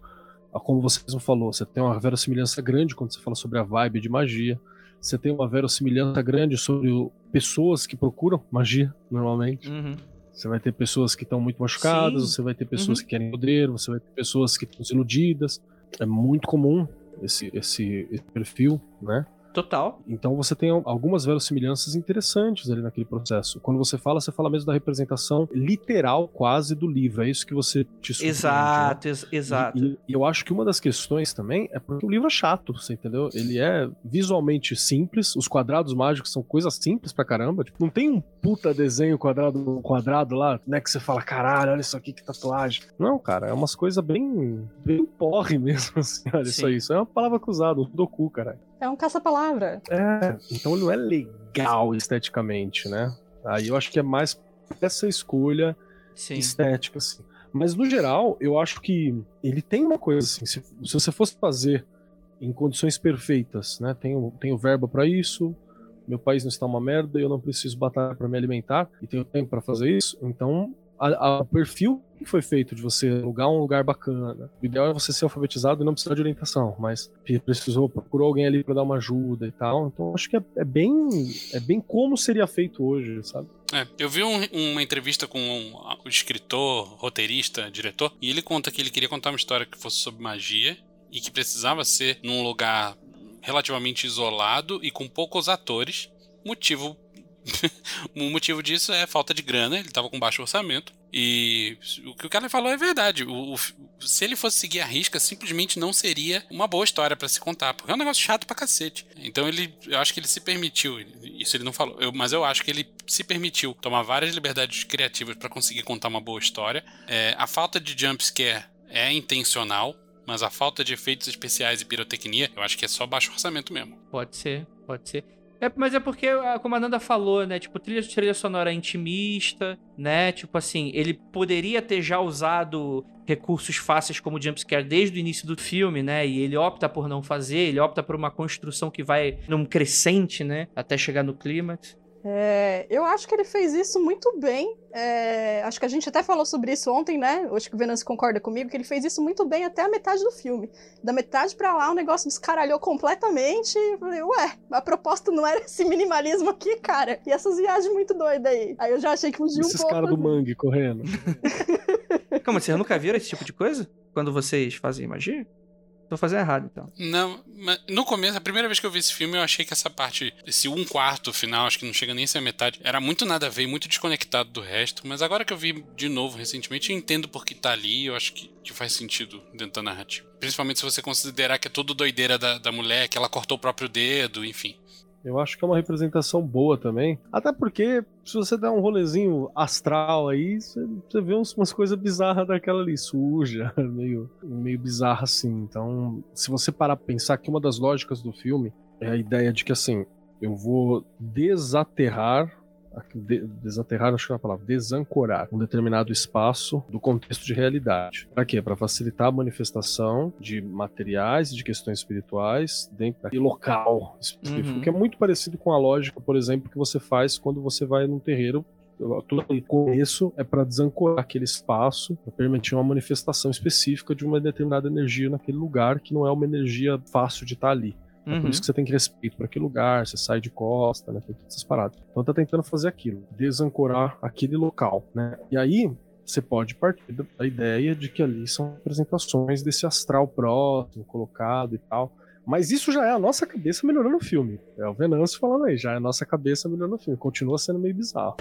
a- como você mesmo falou, você tem uma verossimilhança grande quando você fala sobre a vibe de magia. Você tem uma verossimilhança grande sobre o- pessoas que procuram magia, normalmente. Uhum. Você vai ter pessoas que estão muito machucadas, Sim. você vai ter pessoas Uhum. que querem poder, você vai ter pessoas que estão iludidas. É muito comum esse, esse, esse perfil, né? Total. Então você tem algumas verossimilhanças interessantes ali naquele processo. Quando você fala, você fala mesmo da representação literal quase do livro. É isso que você te surpreende, né? Exato, ex- exato. E, e eu acho que uma das questões também é porque o livro é chato, você entendeu? Ele é visualmente simples, os quadrados mágicos são coisas simples pra caramba. Tipo, não tem um puta desenho quadrado quadrado lá, né? Que você fala, caralho, olha isso aqui, que tatuagem. Não, cara, é umas coisas bem, bem porre mesmo, assim. Olha, isso aí, isso é uma palavra cruzada, um doku, caralho. É um caça-palavra. É, então ele não é legal esteticamente, né? Aí eu acho que é mais essa escolha Sim. estética, assim. Mas no geral, eu acho que ele tem uma coisa assim, se, se você fosse fazer em condições perfeitas, né? Tenho, tenho verba pra isso, meu país não está uma merda, eu não preciso batalhar pra me alimentar e tenho tempo pra fazer isso, então a- a- o perfil que foi feito de você alugar um lugar bacana. O ideal é você ser alfabetizado e não precisar de orientação, mas precisou, procurou alguém ali pra dar uma ajuda e tal. Então acho que é, é bem é bem como seria feito hoje, sabe? É, eu vi um- uma entrevista com um, o escritor, roteirista, diretor, e ele conta que ele queria contar uma história que fosse sobre magia e que precisava ser num lugar relativamente isolado e com poucos atores. Motivo. o motivo disso é falta de grana, ele tava com baixo orçamento. E o que o cara falou é verdade. O, o- se ele fosse seguir a risca, simplesmente não seria uma boa história pra se contar, porque é um negócio chato pra cacete. Então ele, eu acho que ele se permitiu, isso ele não falou, eu- mas eu acho que ele se permitiu tomar várias liberdades criativas pra conseguir contar uma boa história. É, a falta de jumpscare é intencional, mas a falta de efeitos especiais e pirotecnia, eu acho que é só baixo orçamento mesmo. Pode ser, pode ser. É, mas é porque, a- como a Nanda falou, né? Tipo, trilha, trilha sonora intimista, né? Tipo assim, ele poderia ter já usado recursos fáceis como jumpscare desde o início do filme, né? E ele opta por não fazer, ele opta por uma construção que vai num crescente, né? Até chegar no clímax. É, eu acho que ele fez isso muito bem. É, acho que a gente até falou sobre isso ontem, né? Acho que o Venâncio concorda comigo, que ele fez isso muito bem até a metade do filme. Da metade pra lá, o negócio descaralhou completamente. E eu falei, ué, a proposta não era esse minimalismo aqui, cara. E essas viagens muito doidas aí. Aí eu já achei que fugiu um Esses pouco. caras do mangue correndo. Calma, vocês nunca viram esse tipo de coisa? Quando vocês fazem magia? Tô fazendo errado, então. Não, mas no começo, a primeira vez que eu vi esse filme, eu achei que essa parte, esse um quarto final, acho que não chega nem a ser a metade, era muito nada a ver, muito desconectado do resto. Mas agora que eu vi de novo recentemente, eu entendo por que tá ali, eu acho que, que faz sentido dentro da narrativa. Principalmente se você considerar que é tudo doideira da, da mulher, que ela cortou o próprio dedo, enfim. Eu acho que é uma representação boa também. Até porque, se você der um rolezinho astral aí, você, vê uns- umas coisas bizarras daquela ali, suja, meio, meio bizarra assim. Então, se você parar pra pensar que uma das lógicas do filme é a ideia de que, assim, eu vou desaterrar. De- desaterrar, acho que é a palavra, desancorar um determinado espaço do contexto de realidade. Para quê? Para facilitar a manifestação de materiais e de questões espirituais dentro daquele local específico, Uhum. que é muito parecido com a lógica, por exemplo, que você faz quando você vai num terreiro Tudo o começo é para desancorar aquele espaço, para permitir uma manifestação específica de uma determinada energia naquele lugar, que não é uma energia fácil de estar ali. É Uhum. por isso que você tem que respeito para aquele lugar, você sai de costa, né? Tem todas essas paradas. Então tá tentando fazer aquilo, desancorar aquele local, né? E aí você pode partir da da ideia de que ali são apresentações desse astral próximo, colocado e tal. Mas isso já é a nossa cabeça melhorando o filme. É o Venâncio falando aí, já é a nossa cabeça melhorando o filme. Continua sendo meio bizarro.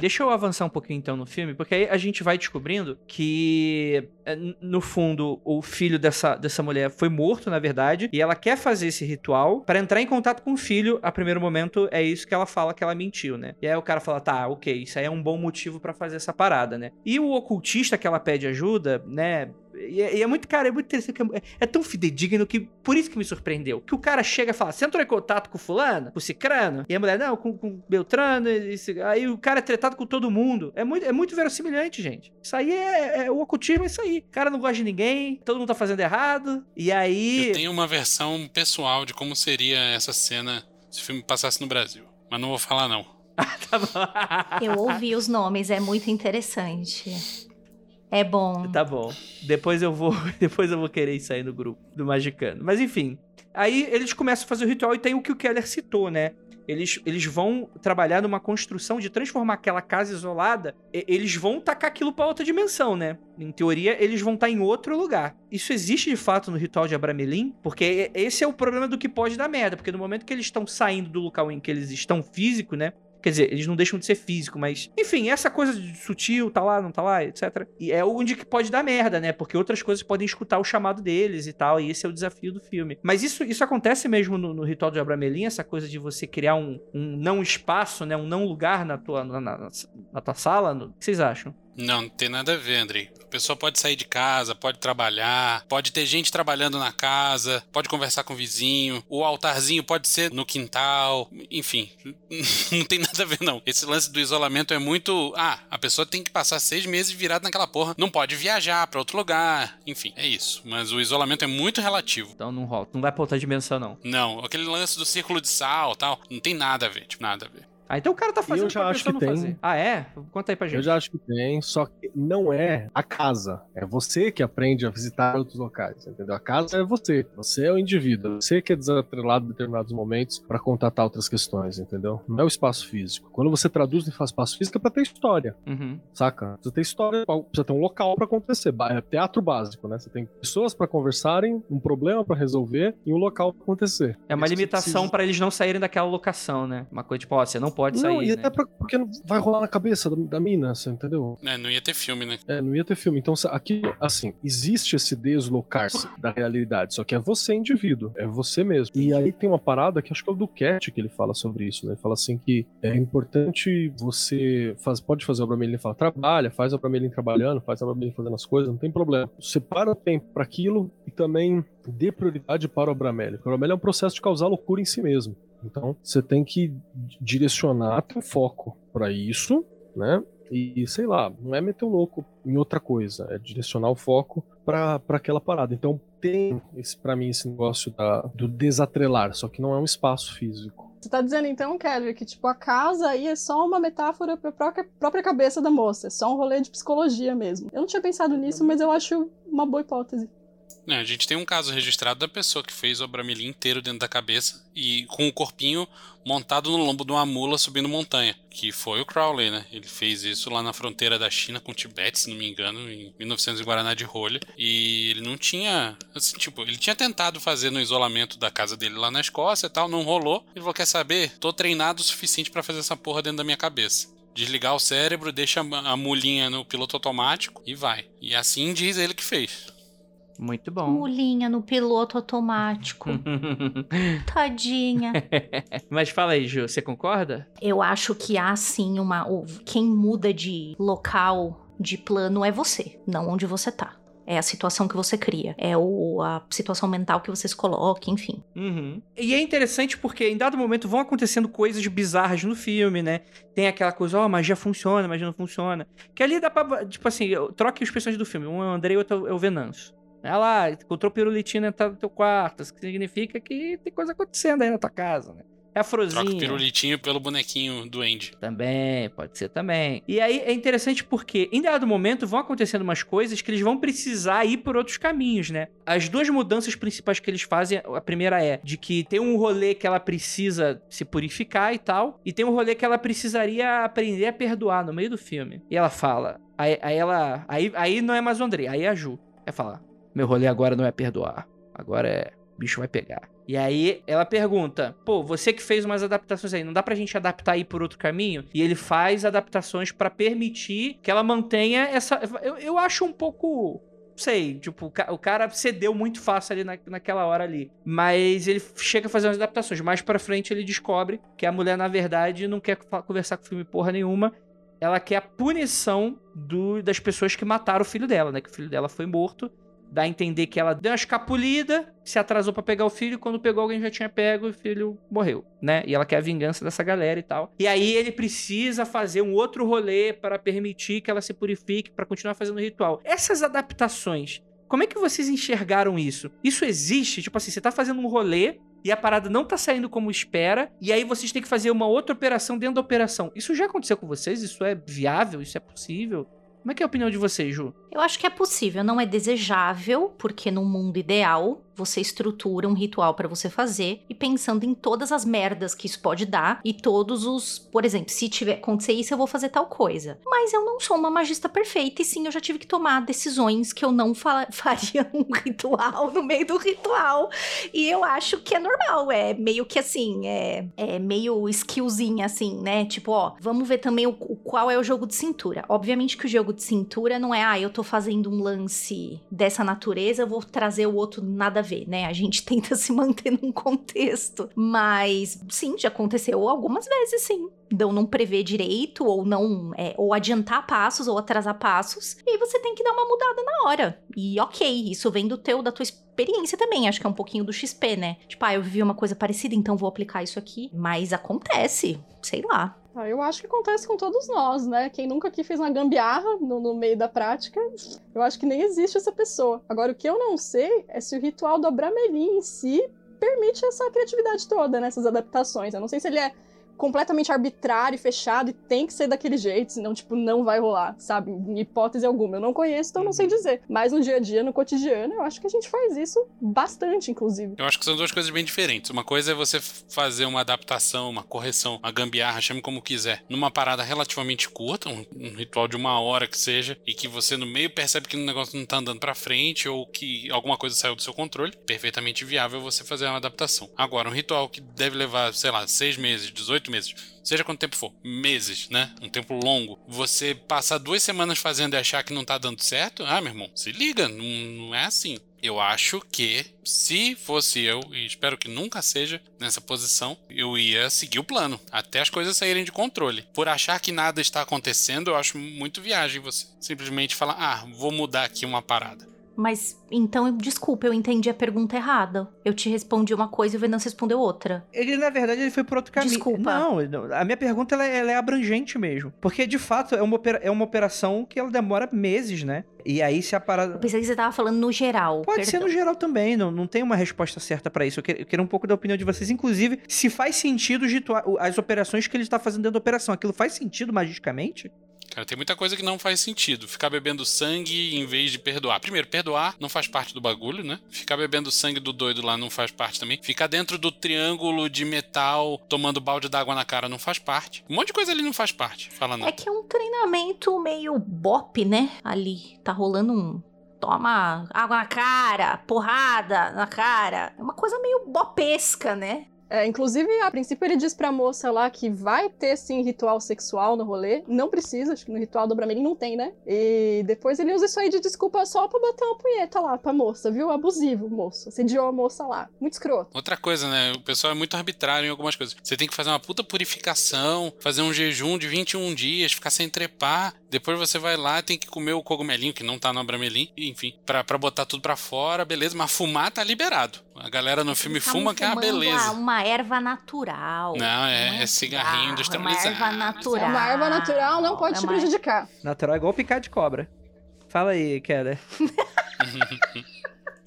Deixa eu avançar um pouquinho então no filme, porque aí a gente vai descobrindo que, é, no fundo, o filho dessa, dessa mulher foi morto, na verdade, e ela quer fazer esse ritual pra entrar em contato com o filho. A primeiro momento é isso que ela fala que ela mentiu, né? E aí o cara fala: tá, ok, isso aí é um bom motivo pra fazer essa parada, né? E o ocultista que ela pede ajuda, né? E é, e é muito, cara, é muito interessante. é- É tão fidedigno que. Por isso que me surpreendeu. Que o cara chega e fala: Você entrou em contato com fulano? Com cicrano? E a mulher, não, com, com Beltrano. e esse- aí o cara é tretado com todo mundo. É muito, é muito verossimilhante, gente. Isso aí é, é- O ocultismo é isso aí. O cara não gosta de ninguém, todo mundo tá fazendo errado. E aí. Eu tenho uma versão pessoal de como seria essa cena se o filme passasse no Brasil. Mas não vou falar, não. Tá bom. Eu ouvi os nomes, é muito interessante. É bom. Tá bom. Depois eu vou, depois eu vou querer sair no grupo do Magicano. Mas enfim. Aí eles começam a fazer o ritual e tem o que o Keller citou, né? Eles, eles vão trabalhar numa construção de transformar aquela casa isolada. e- Eles vão tacar aquilo pra outra dimensão, né? Em teoria, eles vão estar em outro lugar. Isso existe de fato no ritual de Abramelin, porque esse é o problema do que pode dar merda. Porque no momento que eles estão saindo do local em que eles estão físico, né? Quer dizer, eles não deixam de ser físico, mas. Enfim, essa coisa de sutil, tá lá, não tá lá, etc. E é onde que pode dar merda, né? Porque outras coisas podem escutar o chamado deles e tal. E esse é o desafio do filme. Mas isso, isso acontece mesmo no, no ritual de Abramelin, essa coisa de você criar um, um não espaço, né? Um não lugar na tua, na, na- na tua sala. O que vocês acham? Não, não tem nada a ver, Andrei. A pessoa pode sair de casa, pode trabalhar, pode ter gente trabalhando na casa, pode conversar com o vizinho, o altarzinho pode ser no quintal, enfim, não tem nada a ver, não. Esse lance do isolamento é muito. Ah, a pessoa tem que passar seis meses virada naquela porra, não pode viajar pra outro lugar, enfim, é isso. Mas o isolamento é muito relativo. Então não rola. Não vai pra outra dimensão, não. Não, aquele lance do círculo de sal tal, não tem nada a ver, tipo, nada a ver. Ah, então o cara tá fazendo Eu já acho que não tem. fazer. Ah, é? Conta aí pra gente. Eu já acho que tem, só que não é a casa. É você que aprende a visitar outros locais, entendeu? A casa é você. Você é o indivíduo. Você que é desatrelado em determinados momentos pra contatar outras questões, entendeu? Não é o espaço físico. Quando você traduz e faz espaço físico é pra ter história, Uhum. saca? Você tem história, precisa ter um local pra acontecer. É teatro básico, né? Você tem pessoas pra conversarem, um problema pra resolver e um local pra acontecer. É uma Isso limitação precisa- pra eles não saírem daquela locação, né? Uma coisa tipo, ó, você não pode sair. Não, e né? até pra- porque não vai rolar na cabeça da, da mina, você entendeu? É, não ia ter filme, né? É, não ia ter filme. Então, aqui, assim, existe esse deslocar-se da realidade, só que é você, indivíduo, é você mesmo. E aí tem uma parada que acho que é o do Cat que ele fala sobre isso, né? Ele fala assim que é importante você faz, pode fazer o Abramelin fala, trabalha, faz o Abramelin trabalhando, faz o Abramelin fazendo as coisas, não tem problema. Separa o tempo para aquilo e também dê prioridade para o Abramelin. Porque o Abramelin é um processo de causar loucura em si mesmo. Então, você tem que direcionar teu foco para isso, né? E sei lá, não é meter o louco em outra coisa, é direcionar o foco pra aquela parada. Então tem esse para mim esse negócio da, do desatrelar, só que não é um espaço físico. Você tá dizendo então, Kelly, que tipo, a casa aí é só uma metáfora pra própria, própria cabeça da moça. É só um rolê de psicologia mesmo. Eu não tinha pensado nisso, mas eu acho uma boa hipótese. Não, a gente tem um caso registrado da pessoa que fez o Abramelin inteiro dentro da cabeça e com o corpinho montado no lombo de uma mula subindo montanha, que foi o Crowley, né? Ele fez isso lá na fronteira da China com o Tibete, se não me engano, em 1900 em Guaraná de Rolha, e ele não tinha, assim, tipo, ele tinha tentado fazer no isolamento da casa dele lá na Escócia e tal, não rolou. Ele falou: "Quer saber? Tô treinado o suficiente pra fazer essa porra dentro da minha cabeça." Desligar o cérebro, deixa a mulinha no piloto automático e vai. E assim diz ele que fez. Muito bom. Mulinha no piloto automático. Tadinha. Mas fala aí, Ju, você concorda? Eu acho que há sim uma. Quem muda de local, de plano, é você, não onde você tá. É a situação que você cria. É o, a situação mental que você se coloca, enfim. Uhum. E é interessante porque em dado momento vão acontecendo coisas bizarras no filme, né? Tem aquela coisa, ó, magia funciona, magia não funciona. Que ali dá pra, tipo assim, troque os personagens do filme. Um é o Andrei e outro é o Venâncio. Ela lá, encontrou pirulitina tá no teu quarto, isso significa que tem coisa acontecendo aí na tua casa, né? É a Troca o Frozinha. pirulitinho pelo bonequinho do Andy. Também, pode ser também. E aí é interessante porque, em dado momento, vão acontecendo umas coisas que eles vão precisar ir por outros caminhos, né? As duas mudanças principais que eles fazem, a primeira é de que tem um rolê que ela precisa se purificar e tal, e tem um rolê que ela precisaria aprender a perdoar no meio do filme. E ela fala, aí, aí ela. Aí, aí não é mais o André, aí é a Ju. Ela fala: Meu rolê agora não é perdoar, agora é. O bicho vai pegar. E aí ela pergunta: pô, você que fez umas adaptações aí, não dá pra gente adaptar aí por outro caminho? E ele faz adaptações pra permitir que ela mantenha essa. Eu, eu acho um pouco. Sei, tipo, o ca- o cara cedeu muito fácil ali na, naquela hora ali. Mas ele chega a fazer umas adaptações. Mais pra frente ele descobre que a mulher, na verdade, não quer conversar com o filme porra nenhuma. Ela quer a punição do- das pessoas que mataram o filho dela, né? Que o filho dela foi morto dá a entender que ela deu uma escapulida, se atrasou pra pegar o filho, e quando pegou alguém já tinha pego e o filho morreu, né? E ela quer a vingança dessa galera e tal. E aí ele precisa fazer um outro rolê para permitir que ela se purifique para continuar fazendo o ritual. Essas adaptações, como é que vocês enxergaram isso? Isso existe? Tipo assim, você tá fazendo um rolê e a parada não tá saindo como espera, e aí vocês têm que fazer uma outra operação dentro da operação. Isso já aconteceu com vocês? Isso é viável? Isso é possível? Como é que é a opinião de vocês, Ju? Eu acho que é possível, não é desejável, porque no mundo ideal você estrutura um ritual para você fazer e pensando em todas as merdas que isso pode dar e todos os, por exemplo, se tiver acontecer isso eu vou fazer tal coisa. Mas eu não sou uma magista perfeita e sim eu já tive que tomar decisões que eu não fa faria um ritual no meio do ritual e eu acho que é normal, é meio que assim, é, é meio skillzinha assim, né? Tipo, ó, vamos ver também o, o qual é o jogo de cintura. Obviamente que o jogo de cintura não é, ah, eu tô fazendo um lance dessa natureza, eu vou trazer o outro nada ver, né? A gente tenta se manter num contexto. Mas, sim, já aconteceu algumas vezes, sim. Então, não prever direito, ou não. É, ou adiantar passos, ou atrasar passos. E você tem que dar uma mudada na hora. E ok, isso vem do teu, da tua experiência também. Acho que é um pouquinho do XP, né? Tipo, ah, eu vivi uma coisa parecida, então vou aplicar isso aqui. Mas acontece, sei lá. Ah, eu acho que acontece com todos nós, né? Quem nunca aqui fez uma gambiarra no, no, meio da prática, eu acho que nem existe essa pessoa. Agora, o que eu não sei é se o ritual do Abramelin em si permite essa criatividade toda nessas adaptações. Eu não sei se ele é completamente arbitrário, fechado e tem que ser daquele jeito, senão, tipo, não vai rolar, sabe? Em hipótese alguma. Eu não conheço, então não sei dizer. Mas no dia a dia, no cotidiano, eu acho que a gente faz isso bastante, inclusive. Eu acho que são duas coisas bem diferentes. Uma coisa é você fazer uma adaptação, uma correção, uma gambiarra, chame como quiser, numa parada relativamente curta, um, um ritual de uma hora que seja, e que você no meio percebe que o negócio não tá andando pra frente ou que alguma coisa saiu do seu controle. Perfeitamente viável você fazer uma adaptação. Agora, um ritual que deve levar, sei lá, seis meses, 18 oito meses, seja quanto tempo for, meses, né? Um tempo longo, você passar duas semanas fazendo e achar que não tá dando certo, ah, meu irmão, se liga, não, não é assim. Eu acho que, se fosse eu, e espero que nunca seja nessa posição, eu ia seguir o plano, até as coisas saírem de controle. Por achar que nada está acontecendo, eu acho muito viagem você simplesmente falar, ah, vou mudar aqui uma parada. Mas então, desculpa, eu entendi a pergunta errada. Eu te respondi uma coisa e o Venâncio respondeu outra. Ele, na verdade, ele foi por outro caminho. Desculpa. Não, a minha pergunta ela, é, ela é abrangente mesmo. Porque, de fato, é uma, é uma operação que ela demora meses, né? E aí se a parada. Eu pensei que você tava falando no geral. Pode perdão. ser no geral também, não, não tem uma resposta certa para isso. Eu quero, eu quero, um pouco da opinião de vocês, inclusive, se faz sentido as operações que ele está fazendo dentro da operação. Aquilo faz sentido magicamente? Cara, tem muita coisa que não faz sentido. Ficar bebendo sangue em vez de perdoar. Primeiro, perdoar não faz parte do bagulho, né? Ficar bebendo sangue do doido lá não faz parte também. Ficar dentro do triângulo de metal tomando balde d'água na cara não faz parte. Um monte de coisa ali não faz parte. Fala não. É que é um treinamento meio bop, né? Ali. Tá rolando um toma água na cara, porrada na cara. É uma coisa meio bopesca, né? É, inclusive, a princípio ele diz pra moça lá que vai ter sim ritual sexual no rolê. Não precisa, acho que no ritual do Bramelin não tem, né? E depois ele usa isso aí de desculpa só pra bater uma punheta lá pra moça, viu? Abusivo, moço. Assediou a moça lá. Muito escroto. Outra coisa, né? O pessoal é muito arbitrário em algumas coisas. Você tem que fazer uma puta purificação, fazer um jejum de 21 dias, ficar sem trepar. Depois você vai lá, tem que comer o cogumelinho, que não tá no Abramelin, enfim, pra, pra botar tudo pra fora, beleza. Mas fumar tá liberado. A galera no filme fuma, que é uma beleza. Uma erva natural. Não, é, é, é cigarrinho industrializado. É uma erva natural. É uma erva natural, não pode é te prejudicar. Natural é igual picar de cobra. Fala aí, Keller.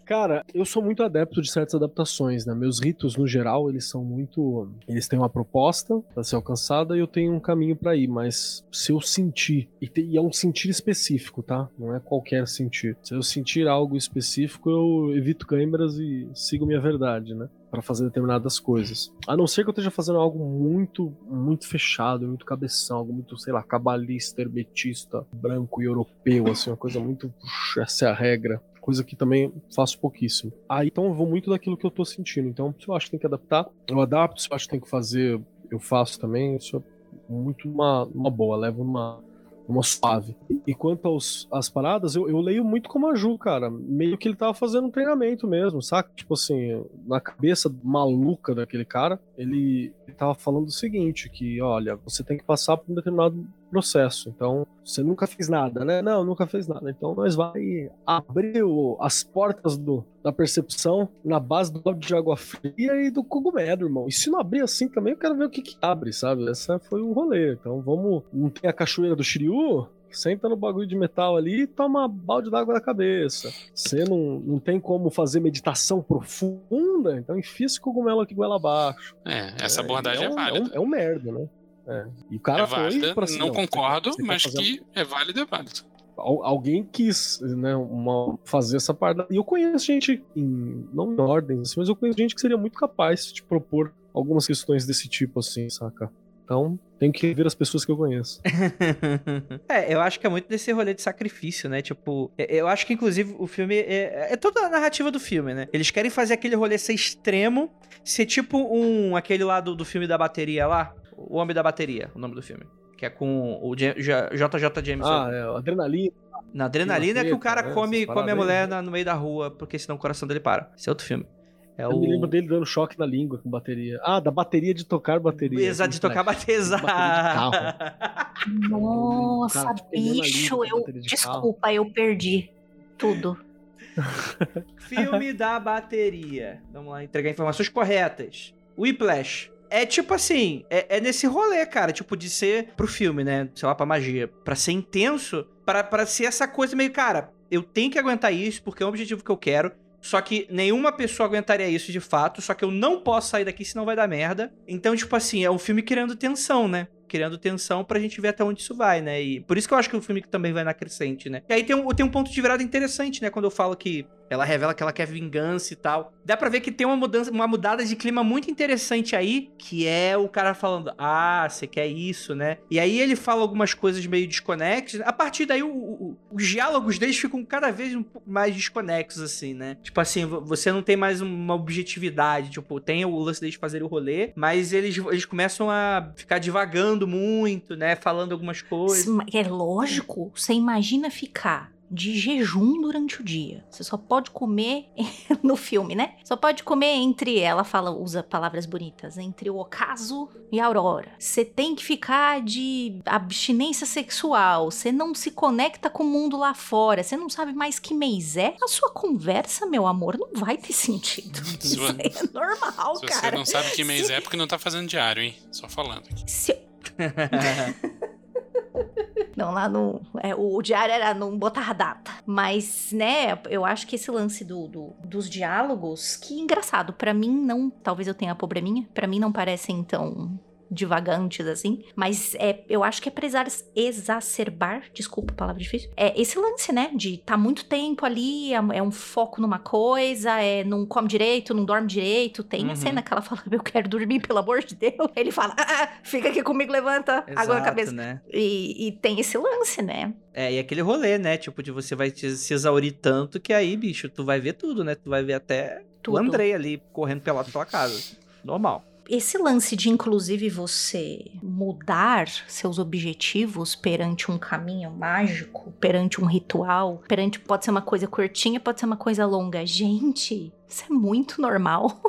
Cara, eu sou muito adepto de certas adaptações, né? Meus ritos, no geral, eles são muito. Eles têm uma proposta para ser alcançada e eu tenho um caminho para ir, mas se eu sentir, e, te... e, é um sentir específico, tá? Não é qualquer sentir. Se eu sentir algo específico, eu evito câimbras e sigo minha verdade, né? para fazer determinadas coisas. A não ser que eu esteja fazendo algo muito, muito fechado, muito cabeção, algo muito, sei lá, cabalista, hermetista, branco e europeu, assim, uma coisa muito. Puxa, essa é a regra coisa que também faço pouquíssimo. Aí ah, então eu vou muito daquilo que eu tô sentindo. Então, se eu acho que tem que adaptar, eu adapto, se eu acho que tem que fazer, eu faço também. Isso é muito uma, uma boa, levo uma, uma suave. E quanto aos, às paradas, eu, eu leio muito como a Ju, cara. Meio que ele tava fazendo um treinamento mesmo, saca? Tipo assim, na cabeça maluca daquele cara, ele, ele tava falando o seguinte: que olha, você tem que passar por um determinado processo. Então, você nunca fez nada, né? Não, nunca fez nada. Então, nós vai abrir as portas do, da percepção na base do balde de água fria e do cogumelo, irmão. E se não abrir assim também, eu quero ver o que, que abre, sabe? Essa foi o rolê. Então, vamos. Não tem a cachoeira do Shiryu? Senta no bagulho de metal ali e toma balde d'água na cabeça. Você não, não tem como fazer meditação profunda, então enfia esse cogumelo aqui goela abaixo. É, essa abordagem é, um, válida. É um, é um merda, né? É. E o cara É válida, pra assim, não você concordo, você quer mas fazer que é válido, é válido. Al- alguém quis né, uma- fazer essa parada. E eu conheço gente, em, não em ordens, mas eu conheço gente que seria muito capaz de propor algumas questões desse tipo, assim, saca? Então, tem que ver as pessoas que eu conheço. é, eu acho que é muito desse rolê de sacrifício, né? Tipo, é- eu acho que inclusive o filme é, é toda a narrativa do filme, né? Eles querem fazer aquele rolê ser extremo, ser tipo um aquele lá do, do filme da bateria lá, o Homem da Bateria, o nome do filme, que é com o J- J- JJ Jameson. Ah, é, adrenalina. Na adrenalina é que o cara Treta, né? come, come a mulher na- no meio da rua, porque senão o coração dele para. Esse é outro filme. É Eu o... me lembro dele dando choque na língua com bateria. Ah, da bateria de tocar bateria. Exato, de tocar bateria. Bateria de Nossa, cara bicho, eu. de Desculpa, eu perdi tudo. Filme da bateria. Vamos lá, entregar informações corretas. Whiplash. É tipo assim, é, é nesse rolê, cara, tipo, de ser pro filme, né? Sei lá, pra magia. Pra ser intenso, pra, pra ser essa coisa meio, cara, eu tenho que aguentar isso porque é um objetivo que eu quero. Só que nenhuma pessoa aguentaria isso de fato. Só que eu não posso sair daqui senão vai dar merda. Então, tipo assim, é um filme criando tensão, né? Criando tensão pra gente ver até onde isso vai, né? E por isso que eu acho que o filme também vai na crescente, né? E aí tem um, tem um ponto de virada interessante, né? Quando eu falo que ela revela que ela quer vingança e tal. Dá pra ver que tem uma mudança, uma mudada de clima muito interessante aí, que é o cara falando: "Ah, você quer isso, né?". E aí ele fala algumas coisas meio desconexas. A partir daí o- o- os diálogos deles ficam cada vez mais desconexos assim, né? Tipo assim, vo- você não tem mais uma objetividade, tipo, tem o lance deles fazerem o rolê, mas eles eles começam a ficar divagando muito, né, falando algumas coisas. É lógico, você imagina ficar de jejum durante o dia. Você só pode comer no filme, né? Só pode comer entre, ela fala, usa palavras bonitas, entre o ocaso e a aurora. Você tem que ficar de abstinência sexual, você não se conecta com o mundo lá fora, você não sabe mais que mês é. A sua conversa, meu amor, não vai ter sentido. Se Isso é normal, Se você cara. não sabe que mês é, porque não tá fazendo diário, hein? Só falando. Se- Não, lá no. é, o diário era não botar a data. Mas, né, eu acho que esse lance do, do- dos diálogos, que engraçado, pra mim não. Talvez eu tenha probleminha, pra mim não parecem tão divagantes assim, mas é, eu acho que é pra exa- exacerbar, desculpa, palavra difícil, é esse lance, né, de tá muito tempo ali, é, é um foco numa coisa, é não come direito, não dorme direito, tem Uhum. a cena que ela fala, eu quero dormir, pelo amor de Deus, ele fala, ah, ah, fica aqui comigo, levanta, água na Exato, cabeça, né? e, e tem esse lance, né? É, e aquele rolê, né? Tipo, de você vai se exaurir tanto que aí, bicho, tu vai ver tudo, né? Tu vai ver até Tudo. o Andrei ali correndo pela casa. Normal. Esse lance de, inclusive, você mudar seus objetivos perante um caminho mágico, perante um ritual, perante. Pode ser uma coisa curtinha, pode ser uma coisa longa. Gente, isso é muito normal.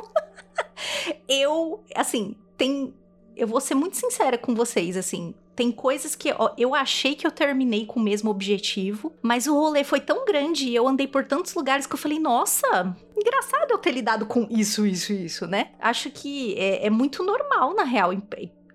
eu, assim, tem. Eu vou ser muito sincera com vocês, assim. Tem coisas que ó, eu achei que eu terminei com o mesmo objetivo, mas o rolê foi tão grande e eu andei por tantos lugares que eu falei, nossa, engraçado eu ter lidado com isso, isso, isso, né? Acho que é, é muito normal, na real, in-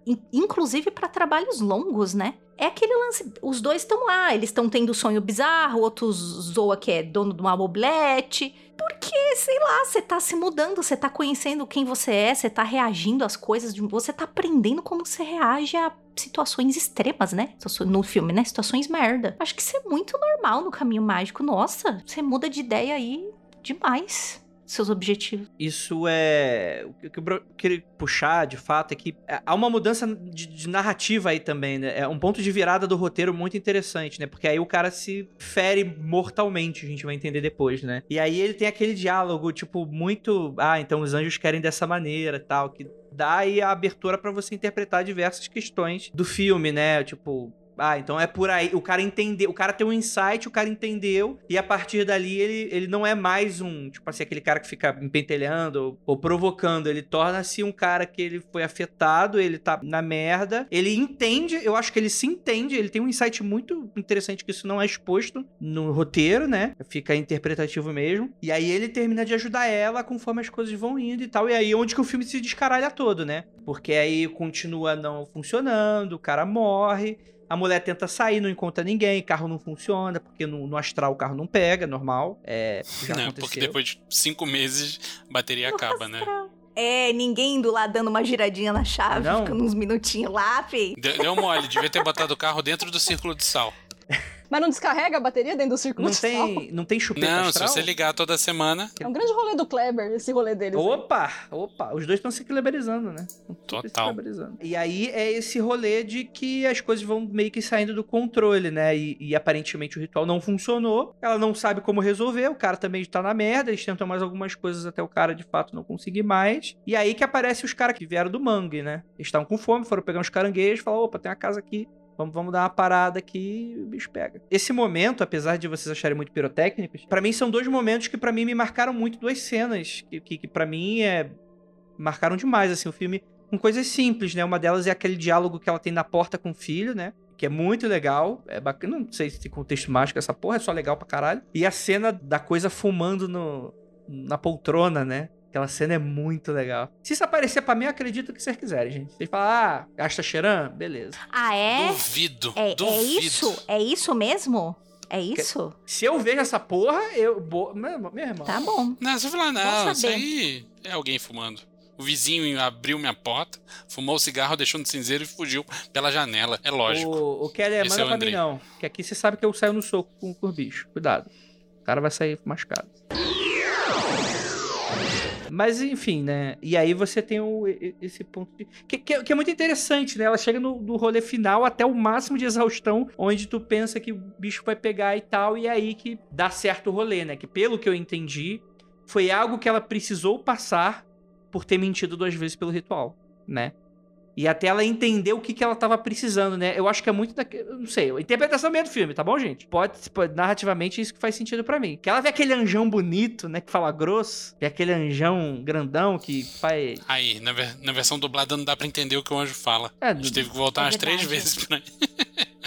in- inclusive para trabalhos longos, né? É aquele lance, os dois estão lá, eles estão tendo sonho bizarro, outros zoa que é dono de uma mobilete. Porque, sei lá, você tá se mudando, você tá conhecendo quem você é, você tá reagindo às coisas, você tá aprendendo como você reage a situações extremas, né? No filme, né? Situações merda. Acho que isso é muito normal no caminho mágico. Nossa, você muda de ideia aí demais. Seus objetivos. Isso é. O que eu queria puxar, de fato, é que é, há uma mudança de, de narrativa aí também, né? É um ponto de virada do roteiro muito interessante, né? Porque aí o cara se fere mortalmente, a gente vai entender depois, né? E aí ele tem aquele diálogo, tipo, muito. Ah, então os anjos querem dessa maneira tal, que dá aí a abertura pra você interpretar diversas questões do filme, né? Tipo. Ah, então é por aí. O cara entendeu. O cara tem um insight, o cara entendeu. E a partir dali ele, ele não é mais um, tipo assim, aquele cara que fica empentelhando ou, ou provocando. Ele torna-se um cara que ele foi afetado, ele tá na merda. Ele entende, eu acho que ele se entende. Ele tem um insight muito interessante que isso não é exposto no roteiro, né? Fica interpretativo mesmo. E aí ele termina de ajudar ela conforme as coisas vão indo e tal. E aí é onde que o filme se descaralha todo, né? Porque aí continua não funcionando, o cara morre. A mulher tenta sair, não encontra ninguém, carro não funciona, porque no, no astral o carro não pega, normal. É, já Não, aconteceu. porque depois de cinco meses a bateria acaba, né? É, ninguém indo lá dando uma giradinha na chave, Não. ficando uns minutinhos lá, fei. Deu, deu mole, devia ter botado o carro dentro do círculo de sal. Mas não descarrega a bateria dentro do círculo Não tem, não tem chupeta Não, se astral? você ligar toda semana, É um grande rolê do Kleber, esse rolê deles. aí. Opa, opa, os dois estão se equilibrizando, né? Se Total. equilibrizando. E aí é esse rolê de que as coisas vão meio que saindo do controle, né? E, e aparentemente o ritual não funcionou. Ela não sabe como resolver, o cara também tá na merda. Eles tentam mais algumas coisas até o cara de fato não conseguir mais. E aí que aparecem os caras que vieram do mangue, né? Eles estavam com fome, foram pegar uns caranguejos, falaram: opa, tem uma casa aqui. Vamos, vamos dar uma parada aqui e o bicho pega. Esse momento, apesar de vocês acharem muito pirotécnicos, pra mim são dois momentos que pra mim me marcaram muito, duas cenas que, que, que para mim é marcaram demais assim o filme com coisas simples, né? Uma delas é aquele diálogo que ela tem na porta com o filho, né? Que é muito legal. É bacana. Não sei se tem contexto mágico essa porra, é só legal pra caralho. E a cena da coisa fumando no, na poltrona, né? Aquela cena é muito legal. Se isso aparecer pra mim, eu acredito o que vocês quiserem, gente. Vocês falam, ah, gasta cheirã? Beleza. Ah, é? duvido. É, é duvido. isso? É isso mesmo? É isso? Se eu vejo essa porra, eu. Bo... Meu, meu irmão. Tá bom. Não, você vai falar, não, Bom isso aí é alguém fumando. O vizinho abriu minha porta, fumou o cigarro, deixou no cinzeiro e fugiu pela janela. É lógico. O, o Kelly, Esse manda é o pra mim não. Que aqui você sabe que eu saio no soco com, com o bicho. Cuidado. O cara vai sair machucado. Mas enfim, né? E aí você tem o- esse ponto de. Que, que é- que é muito interessante, né? Ela chega no, no rolê final até o máximo de exaustão, onde tu pensa que o bicho vai pegar e tal, e é aí que dá certo o rolê, né? Que pelo que eu entendi, foi algo que ela precisou passar por ter mentido duas vezes pelo ritual, né? E até ela entender o que, que ela tava precisando, né? Eu acho que é muito da. Não sei, a interpretação mesmo do filme, tá bom, gente? Pode, pode narrativamente, isso que faz sentido pra mim. Que ela vê aquele anjão bonito, né? Que fala grosso. Vê aquele anjão grandão que faz. Aí, na, ver- na versão dublada não dá pra entender o que o anjo fala. É, A gente teve que voltar É umas três verdade. vezes pra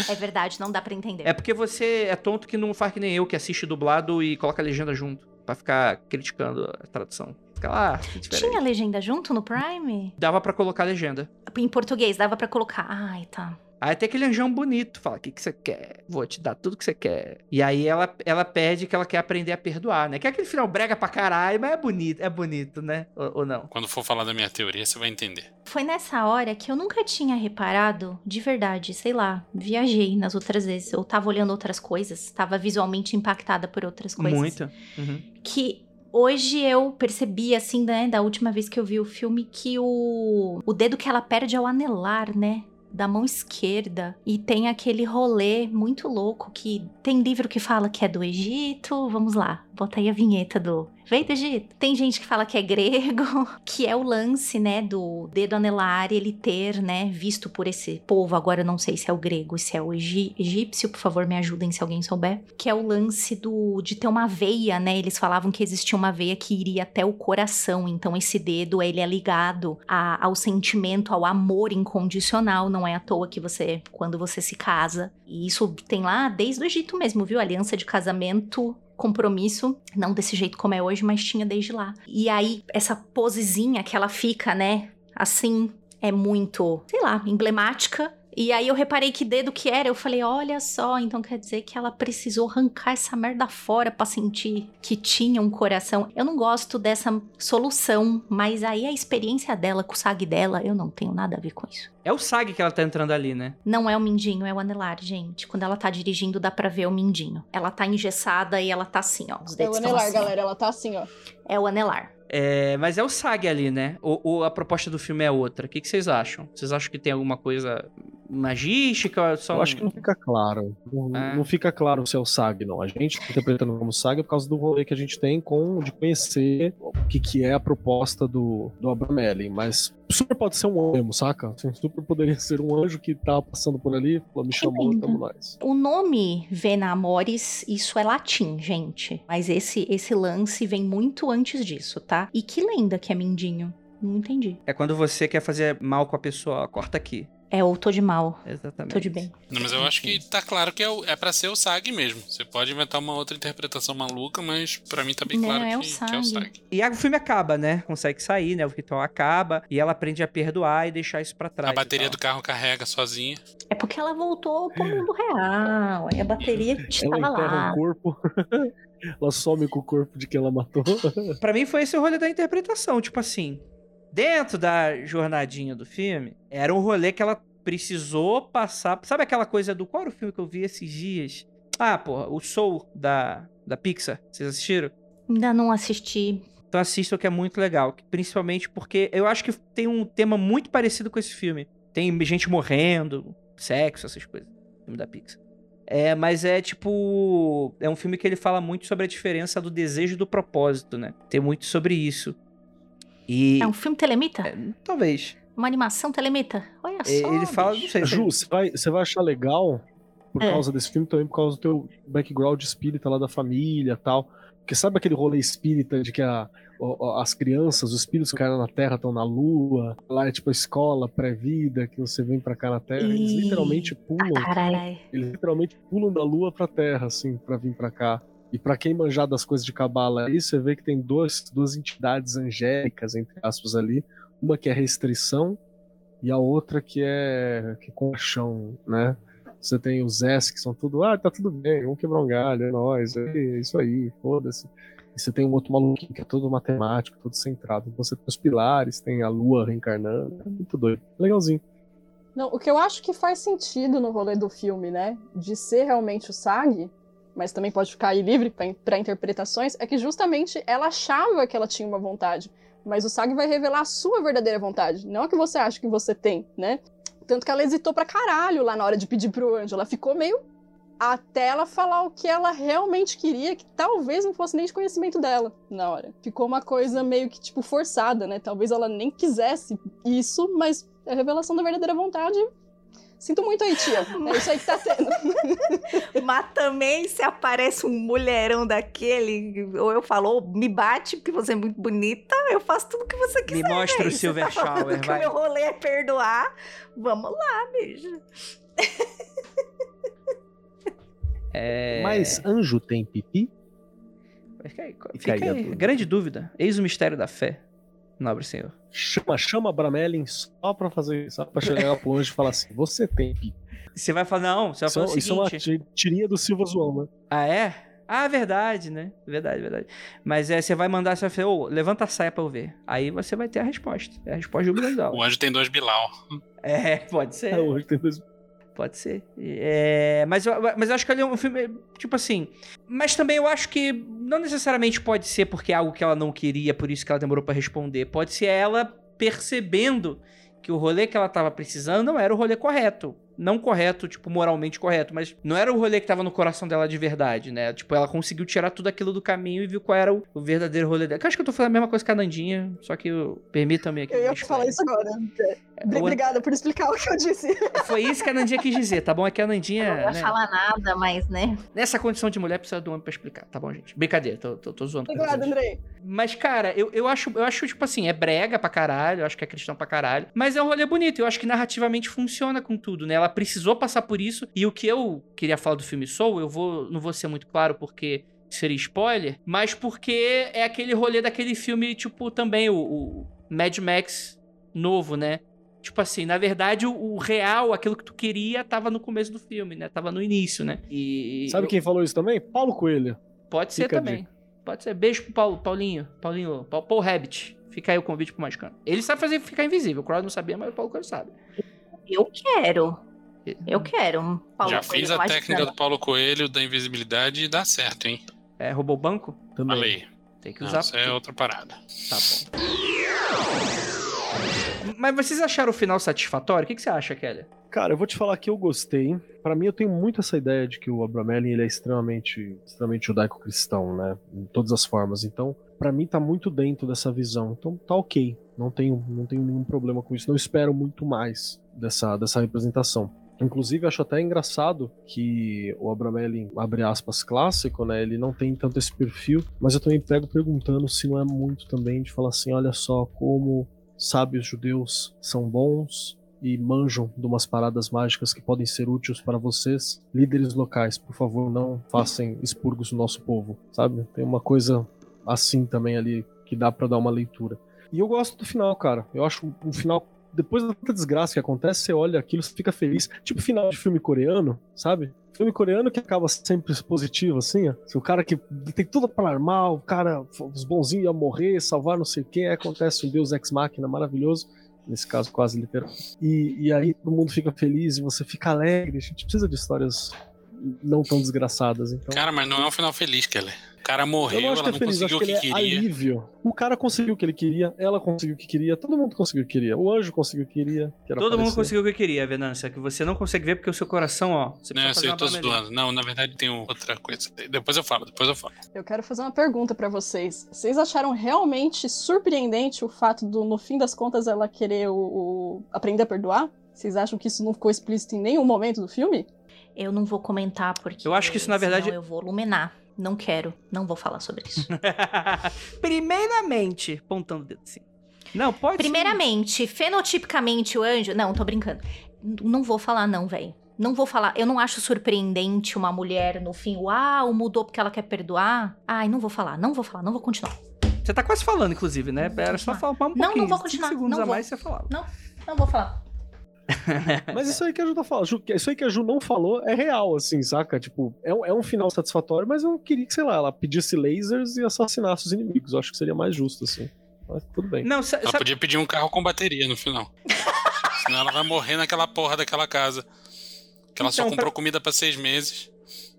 É verdade, não dá pra entender. É porque você é tonto que não faz que nem eu, que assiste dublado e coloca a legenda junto. Pra ficar criticando a tradução. Fica lá. Tinha legenda junto no Prime? Dava pra colocar legenda. Em português, dava pra colocar. Ai, tá. Aí tem aquele anjão bonito, fala, o que, que você quer? Vou te dar tudo que você quer. E aí ela, ela pede que ela quer aprender a perdoar, né? Que é aquele final brega pra caralho, mas é bonito, é bonito, né? Ou, ou não? Quando for falar da minha teoria, você vai entender. Foi nessa hora que eu nunca tinha reparado, de verdade, sei lá, viajei nas outras vezes. Eu tava olhando outras coisas, tava visualmente impactada por outras coisas. Muito. Uhum. que hoje eu percebi, assim, né, da última vez que eu vi o filme, que o, o dedo que ela perde é o anelar, né? Da mão esquerda. E tem aquele rolê muito louco que tem livro que fala que é do Egito. Vamos lá, bota aí a vinheta do. Veio do Egito. Tem gente que fala que é grego, que é o lance, né, do dedo anelar ele ter, né, visto por esse povo. Agora eu não sei se é o grego, se é o egípcio, por favor, me ajudem se alguém souber. Que é o lance do de ter uma veia, né? Eles falavam que existia uma veia que iria até o coração. Então esse dedo, ele é ligado a- ao sentimento, ao amor incondicional. Não é à toa que você, quando você se casa. E isso tem lá desde o Egito mesmo, viu? Aliança de casamento compromisso, não desse jeito como é hoje, mas tinha desde lá. E aí, essa posezinha que ela fica, né, assim, é muito, sei lá, emblemática. E aí eu reparei que dedo que era, eu falei, olha só, então quer dizer que ela precisou arrancar essa merda fora pra sentir que tinha um coração. Eu não gosto dessa solução, mas aí a experiência dela com o SAG dela, eu não tenho nada a ver com isso. É o SAG que ela tá entrando ali, né? Não é o mindinho, é o anelar, gente. Quando ela tá dirigindo, dá pra ver o mindinho. Ela tá engessada e ela tá assim, ó. Os É dedos o estão anelar, assim, ó. galera. Ela tá assim, ó. É o anelar. É, mas é o SAG ali, né? Ou, ou a proposta do filme é outra? O que, que vocês acham? Vocês acham que tem alguma coisa magística? é Só Eu um- acho que não fica claro. Não, É. não fica claro se é o SAG, não. A gente tá interpretando como SAG por causa do rolê que a gente tem com de conhecer o que, que é a proposta do, do Abramelin. Mas super pode ser um anjo, mesmo, saca? Assim, super poderia ser um anjo que tá passando por ali, falou, me chamou, tamo nós. O nome Vena Amoris, isso é latim, gente. Mas esse, esse lance vem muito antes disso, tá? E que lenda que é mindinho? Não entendi. É quando você quer fazer mal com a pessoa, corta aqui. É o tô de mal. Exatamente. Tô de bem. Não, mas eu acho que tá claro que é, o- é pra ser o SAG mesmo. Você pode inventar uma outra interpretação maluca, mas pra mim tá bem Não, claro é o que, que é o SAG. E aí o filme acaba, né? Consegue sair, né? O ritual acaba e ela aprende a perdoar e deixar isso pra trás. A bateria do carro carrega sozinha. É porque ela voltou pro mundo real. Aí a bateria Ela estava enterra lá. o corpo. ela some com o corpo de quem ela matou. Pra mim foi esse o rolê da interpretação. Tipo assim, dentro da jornadinha do filme, era um rolê que ela precisou passar. Sabe aquela coisa do. Qual era o filme que eu vi esses dias? Ah, porra, o Soul da, da Pixar. Vocês assistiram? Ainda não assisti. Então assistam que é muito legal. Principalmente porque eu acho que tem um tema muito parecido com esse filme. Tem gente morrendo, sexo, essas coisas. Filme da Pixar. É, mas é tipo. É um filme que ele fala muito sobre a diferença do desejo e do propósito, né? Tem muito sobre isso. E. É um filme telemita? Talvez. Uma animação telemita? Olha E- só. Ele fala. Sei, Ju, você vai, você vai achar legal por É. causa desse filme também, por causa do teu background espírita lá da família e tal. Porque sabe aquele rolê espírita de que a, o- o- as crianças, os espíritos que caíram na Terra estão na Lua, lá é tipo a escola pré-vida, que você vem pra cá na Terra, eles Ih. literalmente pulam, Ah, Caralho. eles literalmente pulam da Lua pra Terra, assim, pra vir pra cá. E pra quem manjar das coisas de cabala aí, você vê que tem dois, duas entidades angélicas, entre aspas, ali. Uma que é restrição e a outra que é, que é compaixão, né? Você tem os S que são tudo, ah, tá tudo bem, vamos quebrar um galho, é nóis, é isso aí, foda-se. E você tem um outro maluquinho que é todo matemático, todo centrado. Você tem os pilares, tem a lua reencarnando, é muito doido. Legalzinho. Não, o que eu acho que faz sentido no rolê do filme, né? De ser realmente o SAG, mas também pode ficar aí livre para interpretações, é que justamente ela achava que ela tinha uma vontade. Mas o SAG vai revelar a sua verdadeira vontade, não a que você acha que você tem, né? Tanto que ela hesitou pra caralho lá na hora de pedir pro anjo. Ela ficou meio. Até ela falar o que ela realmente queria, que talvez não fosse nem de conhecimento dela na hora. Ficou uma coisa meio que, tipo, forçada, né? Talvez ela nem quisesse isso, mas é a revelação da verdadeira vontade. Sinto muito aí, tia. É isso aí que tá tendo. Mas também se aparece um mulherão daquele, ou eu falo, ou me bate porque você é muito bonita, eu faço tudo que você quiser. Me mostra o véi. Silver tá Shower, que vai. o meu rolê é perdoar. Vamos lá, beijo. É... Mas anjo tem pipi? Fica aí, Fica aí. Grande dúvida. Eis o mistério da fé, nobre senhor. Chama, chama a Bramelin só pra fazer só pra chegar pro anjo e falar assim: você tem. Você vai falar, não, você vai Isso, falar o isso é uma seguinte. ti- tirinha do Silva Zoão, né? Ah, é? Ah, verdade, né? Verdade, verdade. Mas é, você vai mandar, você vai falar, ô, levanta a saia pra eu ver. Aí você vai ter a resposta. É a resposta do legal. O anjo tem dois Bilal. É, pode ser. É, hoje tem dois. Pode ser. É, mas, eu, mas eu acho que ele é um filme, tipo assim. Mas também eu acho que não necessariamente pode ser porque é algo que ela não queria, por isso que ela demorou pra responder. Pode ser ela percebendo que o rolê que ela tava precisando não era o rolê correto. Não correto, tipo, moralmente correto, mas não era o rolê que tava no coração dela de verdade, né? Tipo, ela conseguiu tirar tudo aquilo do caminho e viu qual era o, o verdadeiro rolê dela. Que eu acho que eu tô falando a mesma coisa que a Nandinha, só que eu- permitam-me aqui. Eu ia falar isso agora. O- Obrigada por explicar o que eu disse. Foi isso que a Nandinha quis dizer, tá bom? É que a Nandinha. não vai né? falar nada, mas, né? Nessa condição de mulher, precisa do homem pra explicar, tá bom, gente? Brincadeira, tô, tô, tô zoando. Obrigada, vocês. Andrei. Mas, cara, eu, eu, acho, eu acho, tipo assim, é brega pra caralho, eu acho que é cristão pra caralho, mas é um rolê bonito, eu acho que narrativamente funciona com tudo, né? Ela precisou passar por isso, e o que eu queria falar do filme Soul, eu vou, não vou ser muito claro porque seria spoiler, mas porque é aquele rolê daquele filme, tipo, também o, o Mad Max novo, né? Tipo assim, na verdade, o, o real, aquilo que tu queria, tava no começo do filme, né? Tava no início, né? E. Sabe eu- quem falou isso também? Paulo Coelho. Pode ser Fica a também. Pode ser. Beijo pro Paulo, Paulinho. Paulinho, Paul, Paul Rabbit. Fica aí o convite pro Magicano. Ele sabe fazer ficar invisível. O Crowd não sabia, mas o Paulo Coelho sabe. Eu quero. Eu quero. um Paulo Já Coelho fiz a técnica do Paulo Coelho da invisibilidade e dá certo, hein? É, roubou o banco? Também. Falei. Tem que Não, usar. isso é outra parada. Tá bom. Mas vocês acharam o final satisfatório? O que, que você acha, Kelly? Cara, eu vou te falar que eu gostei. Pra mim, eu tenho muito essa ideia de que o Abramelin ele é extremamente, extremamente judaico-cristão, né? Em todas as formas. Então, pra mim, tá muito dentro dessa visão. Então, tá ok. Não tenho, não tenho nenhum problema com isso. Não espero muito mais dessa, dessa representação. Inclusive, acho até engraçado que o Abramelin, abre aspas, clássico, né? Ele não tem tanto esse perfil, mas eu também pego perguntando se não é muito também de falar assim: olha só como sábios judeus são bons, e manjam de umas paradas mágicas que podem ser úteis para vocês, líderes locais, por favor, não façam expurgos no nosso povo, sabe? Tem uma coisa assim também ali que dá para dar uma leitura. E eu gosto do final, cara. Eu acho um final depois da desgraça que acontece, você olha aquilo, você fica feliz. Tipo final de filme coreano, sabe? Filme coreano que acaba sempre positivo, assim, ó. O cara que tem tudo pra armar, o cara, os bonzinhos iam morrer, salvar não sei quem, aí acontece um Deus Ex Machina maravilhoso nesse caso quase literal. E, e aí todo mundo fica feliz e você fica alegre. A gente precisa de histórias não tão desgraçadas. Então. Cara, mas não é um final feliz, Keller. O cara morreu, eu acho ela que é não feliz, conseguiu acho o que que ele é queria. alívio. O cara conseguiu o que ele queria, ela conseguiu o que queria, todo mundo conseguiu o que queria. O anjo conseguiu o que queria. Que era Todo mundo aparecer. conseguiu o que queria, Venância. Que você não consegue ver porque o seu coração, ó. Você Não, eu fazer sei, eu tô zoando. Não, na verdade tem outra coisa. Depois eu falo, depois eu falo. Eu quero fazer uma pergunta pra vocês. Vocês acharam realmente surpreendente o fato do, no fim das contas, ela querer o, o- aprender a perdoar? Vocês acham que isso não ficou explícito em nenhum momento do filme? Eu não vou comentar porque. Eu acho que isso, na verdade- Eu vou luminar. Não quero. Não vou falar sobre isso. Primeiramente, pontando o dedo assim. Não, pode sim. Primeiramente, fenotipicamente, o anjo. Não, tô brincando. Não vou falar, não, velho. Não vou falar. Eu não acho surpreendente uma mulher no fim. Uau, mudou porque ela quer perdoar. Ai, não vou falar, não vou falar, não vou continuar. Você tá quase falando, inclusive, né? Era só falar um pouquinho. Não, não vou continuar, segundos não a vou. mais você falava. Não vou falar. Mas isso aí que a Ju tá falando, isso aí que a Ju não falou é real, assim, saca? Tipo, é um, é um final satisfatório, mas eu queria que, sei lá, ela pedisse lasers e assassinasse os inimigos. Eu acho que seria mais justo, assim. Mas tudo bem. Não, sa- Ela sabe, podia pedir um carro com bateria no final. Senão ela vai morrer naquela porra daquela casa. Que ela só Então, comprou comida pra seis meses.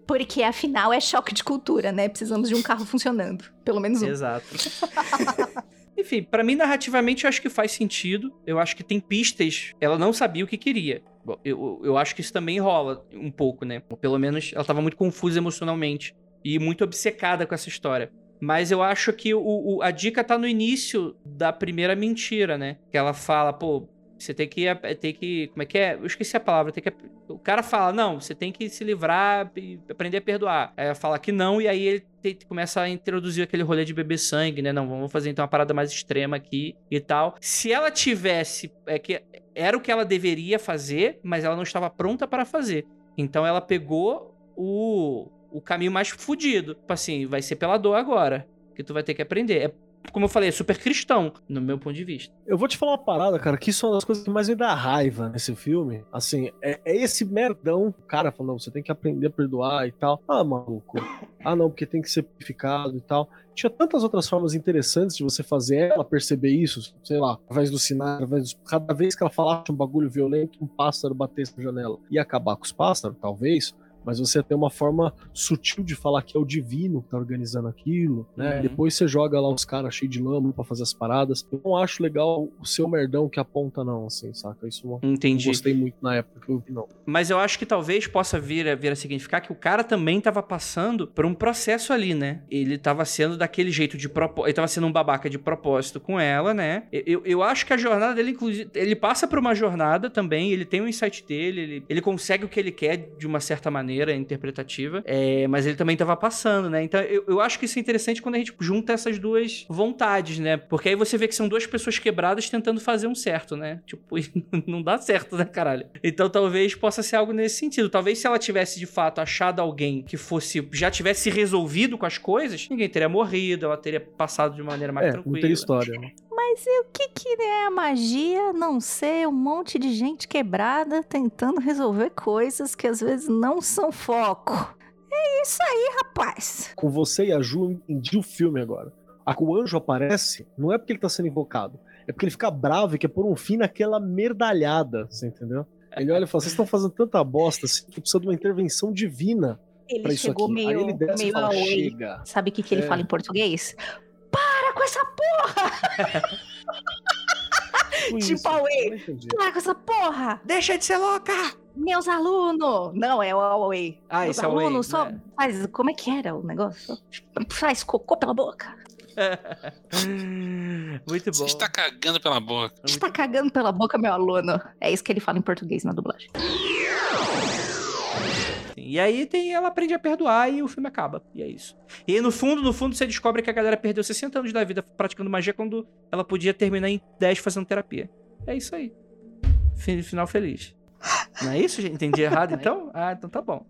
Porque afinal é choque de cultura, né? Precisamos de um carro funcionando. Pelo menos um. Exato. Enfim, pra mim, narrativamente, eu acho que faz sentido. Eu acho que tem pistas. Ela não sabia o que queria. Bom, Eu, eu acho que isso também rola um pouco, né? Ou Pelo menos ela tava muito confusa emocionalmente. E muito obcecada com essa história. Mas eu acho que o, o- a dica tá no início da primeira mentira, né? Que ela fala, pô, você tem que. Tem que como é que é? Eu esqueci a palavra. Tem que, o cara fala, não, você tem que se livrar e aprender a perdoar. Aí ela fala que não, e aí ele te- começa a introduzir aquele rolê de beber sangue, né? Não, vamos fazer então uma parada mais extrema aqui e tal. Se ela tivesse. É que era o que ela deveria fazer, mas ela não estava pronta para fazer. Então ela pegou o, o caminho mais fudido. Tipo assim, vai ser pela dor agora. Que tu vai ter que aprender. É, como eu falei, é super cristão, no meu ponto de vista. Eu vou te falar uma parada, cara, que isso é uma das coisas que mais me dá raiva nesse filme. Assim, é, é esse merdão. O cara falando, você tem que aprender a perdoar e tal. Ah, maluco. Ah, não, porque tem que ser purificado e tal. Tinha tantas outras formas interessantes de você fazer ela perceber isso, sei lá, através do sinal, através do... cada vez que ela falasse um bagulho violento, um pássaro batesse na janela e acabar com os pássaros, talvez. Mas você tem uma forma sutil de falar que é o divino que tá organizando aquilo, né? Uhum. Depois você joga lá os caras cheios de lama pra fazer as paradas. Eu não acho legal o seu merdão que aponta, não, assim, saca? Isso não Entendi. gostei muito na época que eu vi, não. Mas eu acho que talvez possa vir a, vir a significar que o cara também tava passando por um processo ali, né? Ele tava sendo daquele jeito de propósito. Ele tava sendo um babaca de propósito com ela, né? Eu, eu, eu acho que a jornada dele, inclusive. Ele passa por uma jornada também, ele tem um insight dele, ele, ele consegue o que ele quer de uma certa maneira interpretativa. é, mas ele também tava passando, né? Então eu, eu acho que isso é interessante quando a gente junta essas duas vontades, né? Porque aí você vê que são duas pessoas quebradas tentando fazer um certo, né? Tipo, não dá certo, né, caralho? Então talvez possa ser algo nesse sentido. Talvez se ela tivesse de fato achado alguém que fosse já tivesse resolvido com as coisas, ninguém teria morrido, ela teria passado de maneira mais é, tranquila. não tem história. né? Mas e o que, que é a magia não ser um monte de gente quebrada tentando resolver coisas que às vezes não são foco? É isso aí, rapaz. Com você e a Ju, eu entendi o filme agora. A que o anjo aparece, não é porque ele tá sendo invocado, é porque ele fica bravo e quer pôr um fim naquela merdalhada, você entendeu? Ele olha e fala: vocês estão fazendo tanta bosta assim, que precisa de uma intervenção divina pra Ele isso chegou aqui. meio, meio fala. Sabe o que, que ele É. fala em português? Com essa porra! Tipo away. Para com essa porra! Deixa de ser louca! Meus alunos! Não, é o away. Ah, Meus esse é o alunos Way, só né? faz. Como é que era o negócio? Faz cocô pela boca. Muito bom. Você está cagando pela boca. Está cagando pela boca, meu aluno. É isso que ele fala em português na dublagem. E aí tem, ela aprende a perdoar e o filme acaba. E é isso. E aí, no fundo, no fundo, você descobre que a galera perdeu 60 anos da vida praticando magia quando ela podia terminar em 10 fazendo terapia. É isso aí. fi- final feliz. Não é isso, gente? Entendi errado, então? Ah, então tá bom.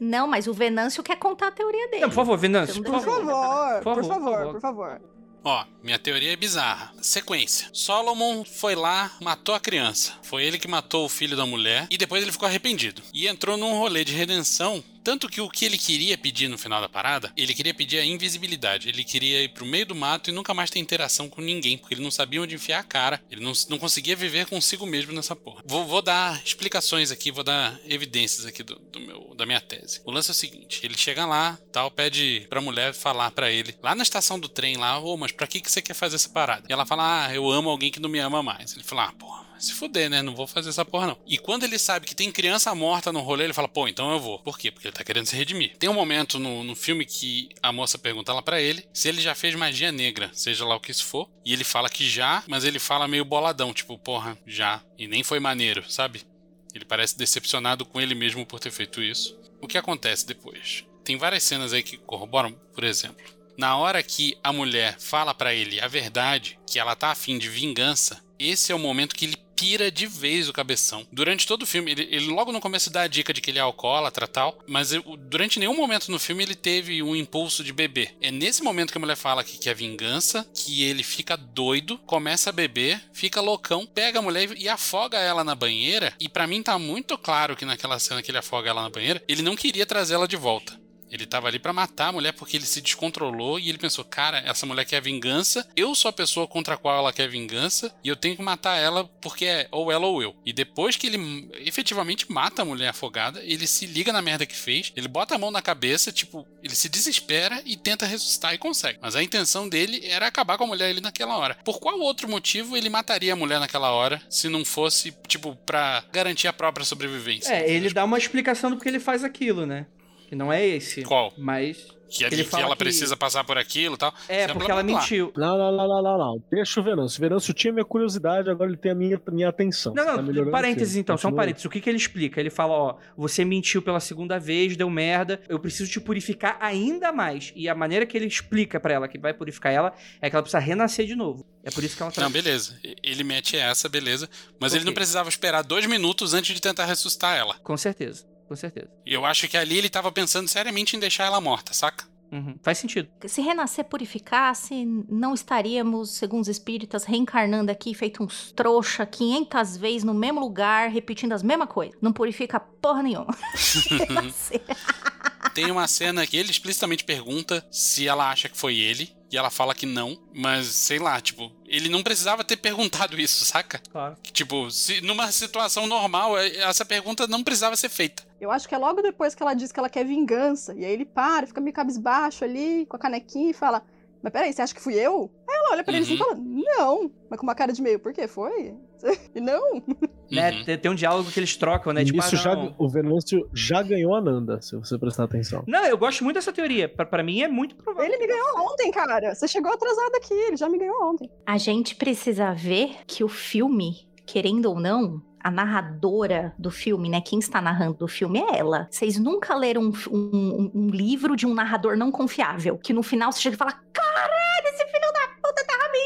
Não, mas o Venâncio quer contar a teoria dele. Não, por favor, Venâncio, Por por Por favor. favor, Por por favor, favor, por por favor. Ó, minha teoria é bizarra. Sequência. Solomon foi lá, matou a criança. Foi ele que matou o filho da mulher e depois ele ficou arrependido. E entrou num rolê de redenção. Tanto que o que ele queria pedir no final da parada, ele queria pedir a invisibilidade. Ele queria ir pro meio do mato e nunca mais ter interação com ninguém, porque ele não sabia onde enfiar a cara. Ele não, não conseguia viver consigo mesmo nessa porra. Vou, vou dar explicações aqui, vou dar evidências aqui do, do meu, da minha tese. O lance é o seguinte: ele chega lá, tal, pede pra mulher falar pra ele, lá na estação do trem, lá, ô, mas pra que, que você quer fazer essa parada? E ela fala, ah, eu amo alguém que não me ama mais. Ele fala, ah, porra. Se fuder, né? Não vou fazer essa porra, não. E quando ele sabe que tem criança morta no rolê, ele fala, pô, então eu vou. Por quê? Porque ele tá querendo se redimir. Tem um momento no, no filme que a moça pergunta lá pra ele se ele já fez magia negra, seja lá o que isso for. E ele fala que já, mas ele fala meio boladão, tipo, porra, já. E nem foi maneiro, sabe? Ele parece decepcionado com ele mesmo por ter feito isso. O que acontece depois? Tem várias cenas aí que corroboram, por exemplo. Na hora que a mulher fala pra ele a verdade, que ela tá afim de vingança, esse é o momento que ele pira de vez o cabeção. Durante todo o filme, ele, ele logo no começo dá a dica de que ele é alcoólatra tal, mas eu- durante nenhum momento no filme ele teve um impulso de beber. É nesse momento que a mulher fala que quer vingança, que ele fica doido, começa a beber, fica loucão, pega a mulher e afoga ela na banheira. E pra mim tá muito claro que naquela cena que ele afoga ela na banheira, ele não queria trazer ela de volta. Ele tava ali pra matar a mulher porque ele se descontrolou e ele pensou: cara, essa mulher quer vingança, eu sou a pessoa contra a qual ela quer vingança e eu tenho que matar ela porque é ou ela ou eu. E depois que ele efetivamente mata a mulher afogada, ele se liga na merda que fez, ele bota a mão na cabeça, tipo, ele se desespera e tenta ressuscitar e consegue. Mas a intenção dele era acabar com a mulher ali naquela hora. Por qual outro motivo ele mataria a mulher naquela hora se não fosse, tipo, pra garantir a própria sobrevivência? É, ele dá uma explicação do que ele faz aquilo, né? Que não é esse. Qual? Mas. Que, ali, Ele que ela que- precisa passar por aquilo e tal. É, porque ela blá, blá, blá. mentiu. Não, não, não, não, não, não. Deixa o Venâncio. O Venâncio tinha minha curiosidade, agora ele tem a minha, minha atenção. Não, tá não, melhorando parênteses então, só um Continua aí. parênteses. O que, que ele explica? Ele fala, ó, você mentiu pela segunda vez, deu merda, eu preciso te purificar ainda mais. E a maneira que ele explica pra ela que vai purificar ela é que ela precisa renascer de novo. É por isso que ela Não, traz. beleza. Ele mete essa, beleza. Mas ele não precisava esperar dois minutos antes de tentar ressuscitar ela. Com certeza, com certeza. E eu acho que ali ele tava pensando seriamente em deixar ela morta, saca? Uhum, Faz sentido. Se renascer purificasse, não estaríamos, segundo os espíritas, reencarnando aqui, feito uns trouxa 500 vezes no mesmo lugar, repetindo as mesmas coisas. Não purifica porra nenhuma. Renascer. Tem uma cena que ele explicitamente pergunta se ela acha que foi ele. E ela fala que não, mas sei lá, tipo, ele não precisava ter perguntado isso, saca? Claro. Que, Tipo, se numa situação normal, é- essa pergunta não precisava ser feita. Eu acho que é logo depois que ela diz que ela quer vingança. E aí ele para, fica meio cabisbaixo ali, com a canequinha e fala: Mas peraí, você acha que fui eu? Aí ela olha pra ele assim e Uhum. fala: Não. Mas com uma cara de meio, por quê? Foi? E não. Né, Uhum. tem, tem um diálogo que eles trocam, né? Tipo, Isso ah, já, o Venâncio já ganhou a Nanda, se você prestar atenção. Não, eu gosto muito dessa teoria. Pra, pra mim é muito provável. Ele me ganhou ontem, cara. Você chegou atrasado aqui, ele já me ganhou ontem. A gente precisa ver que o filme, querendo ou não, a narradora do filme, né? Quem está narrando do filme é ela. Vocês nunca leram um, um- um livro de um narrador não confiável, que no final você chega e fala: da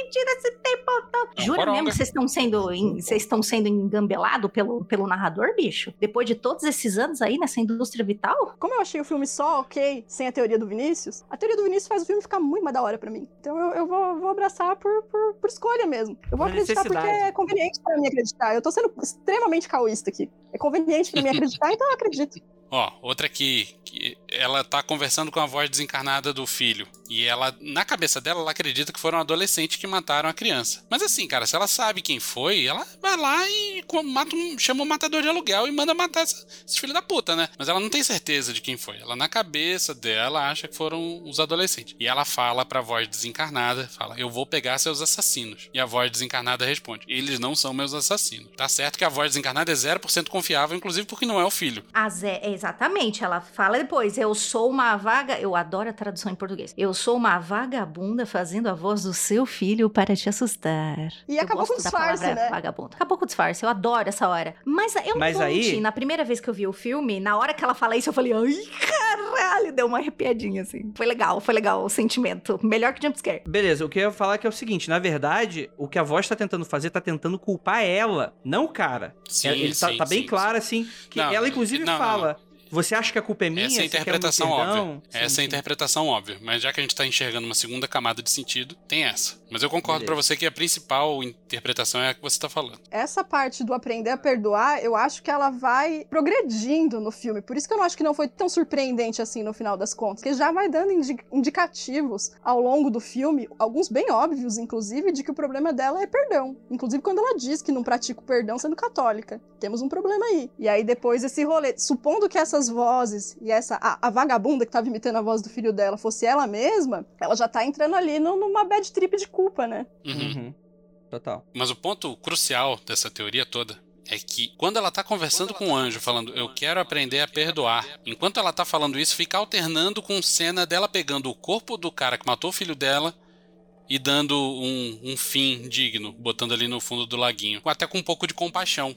mentindo esse tempo todo. Jura mesmo que vocês estão sendo, en- vocês estão sendo engambelados pelo, pelo narrador, bicho? Depois de todos esses anos aí nessa indústria vital? Como eu achei o filme só ok, sem a teoria do Vinícius, a teoria do Vinícius faz o filme ficar muito mais da hora pra mim. Então eu, eu vou, vou abraçar por, por, por escolha mesmo. Eu vou acreditar porque é conveniente pra mim acreditar. Eu tô sendo extremamente caoísta aqui. É conveniente pra mim acreditar, então eu acredito. Ó, outra que, que ela tá conversando com a voz desencarnada do filho. E ela, na cabeça dela, ela acredita que foram adolescentes que mataram a criança. Mas assim, cara, se ela sabe quem foi, ela vai lá e mata um, chama um matador de aluguel e manda matar esse filho da puta, né? Mas ela não tem certeza de quem foi. Ela, na cabeça dela, acha que foram os adolescentes. E ela fala pra voz desencarnada, fala, eu vou pegar seus assassinos. E a voz desencarnada responde, eles não são meus assassinos. Tá certo que a voz desencarnada é 0% confiável, inclusive porque não é o filho. A Zé, exatamente, ela fala depois, eu sou uma vaga, eu adoro a tradução em português. Eu sou uma vagabunda fazendo a voz do seu filho para te assustar. E Eu acabou com o disfarce, né? Vagabunda. Acabou com o disfarce, eu adoro essa hora. Mas eu não vou aí- mentir, na primeira vez que eu vi o filme, na hora que ela fala isso, eu falei, ai, real, deu uma arrepiadinha, assim. Foi legal, foi legal o sentimento. Melhor que jumpscare. Beleza, o que eu ia falar é que é o seguinte: na verdade, o que a voz tá tentando fazer tá tentando culpar ela, não o cara. Sim, Ele tá, sim, tá bem sim, claro, assim, que Não, ela inclusive não, não, fala. Você acha que a culpa é minha? Essa é a interpretação perdão?" óbvia. Sim, essa é a interpretação óbvia. Mas já que a gente tá enxergando uma segunda camada de sentido, tem essa. Mas eu concordo pra você que a principal interpretação é a que você tá falando. Essa parte do aprender a perdoar, eu acho que ela vai progredindo no filme. Por isso que eu não acho que não foi tão surpreendente assim no final das contas. Porque já vai dando indi- indicativos ao longo do filme, alguns bem óbvios, inclusive, de que o problema dela é perdão. Inclusive quando ela diz que não pratica o perdão sendo católica. Temos um problema aí. E aí depois esse rolê, supondo que essas vozes e essa a, a vagabunda que tava imitando a voz do filho dela fosse ela mesma, ela já tá entrando ali numa bad trip de culpa, né? Uhum. Total. Mas o ponto crucial dessa teoria toda é que quando ela tá conversando com o anjo, falando eu quero aprender a perdoar, enquanto ela tá falando isso, fica alternando com cena dela pegando o corpo do cara que matou o filho dela e dando um, um fim digno, botando ali no fundo do laguinho, até com um pouco de compaixão.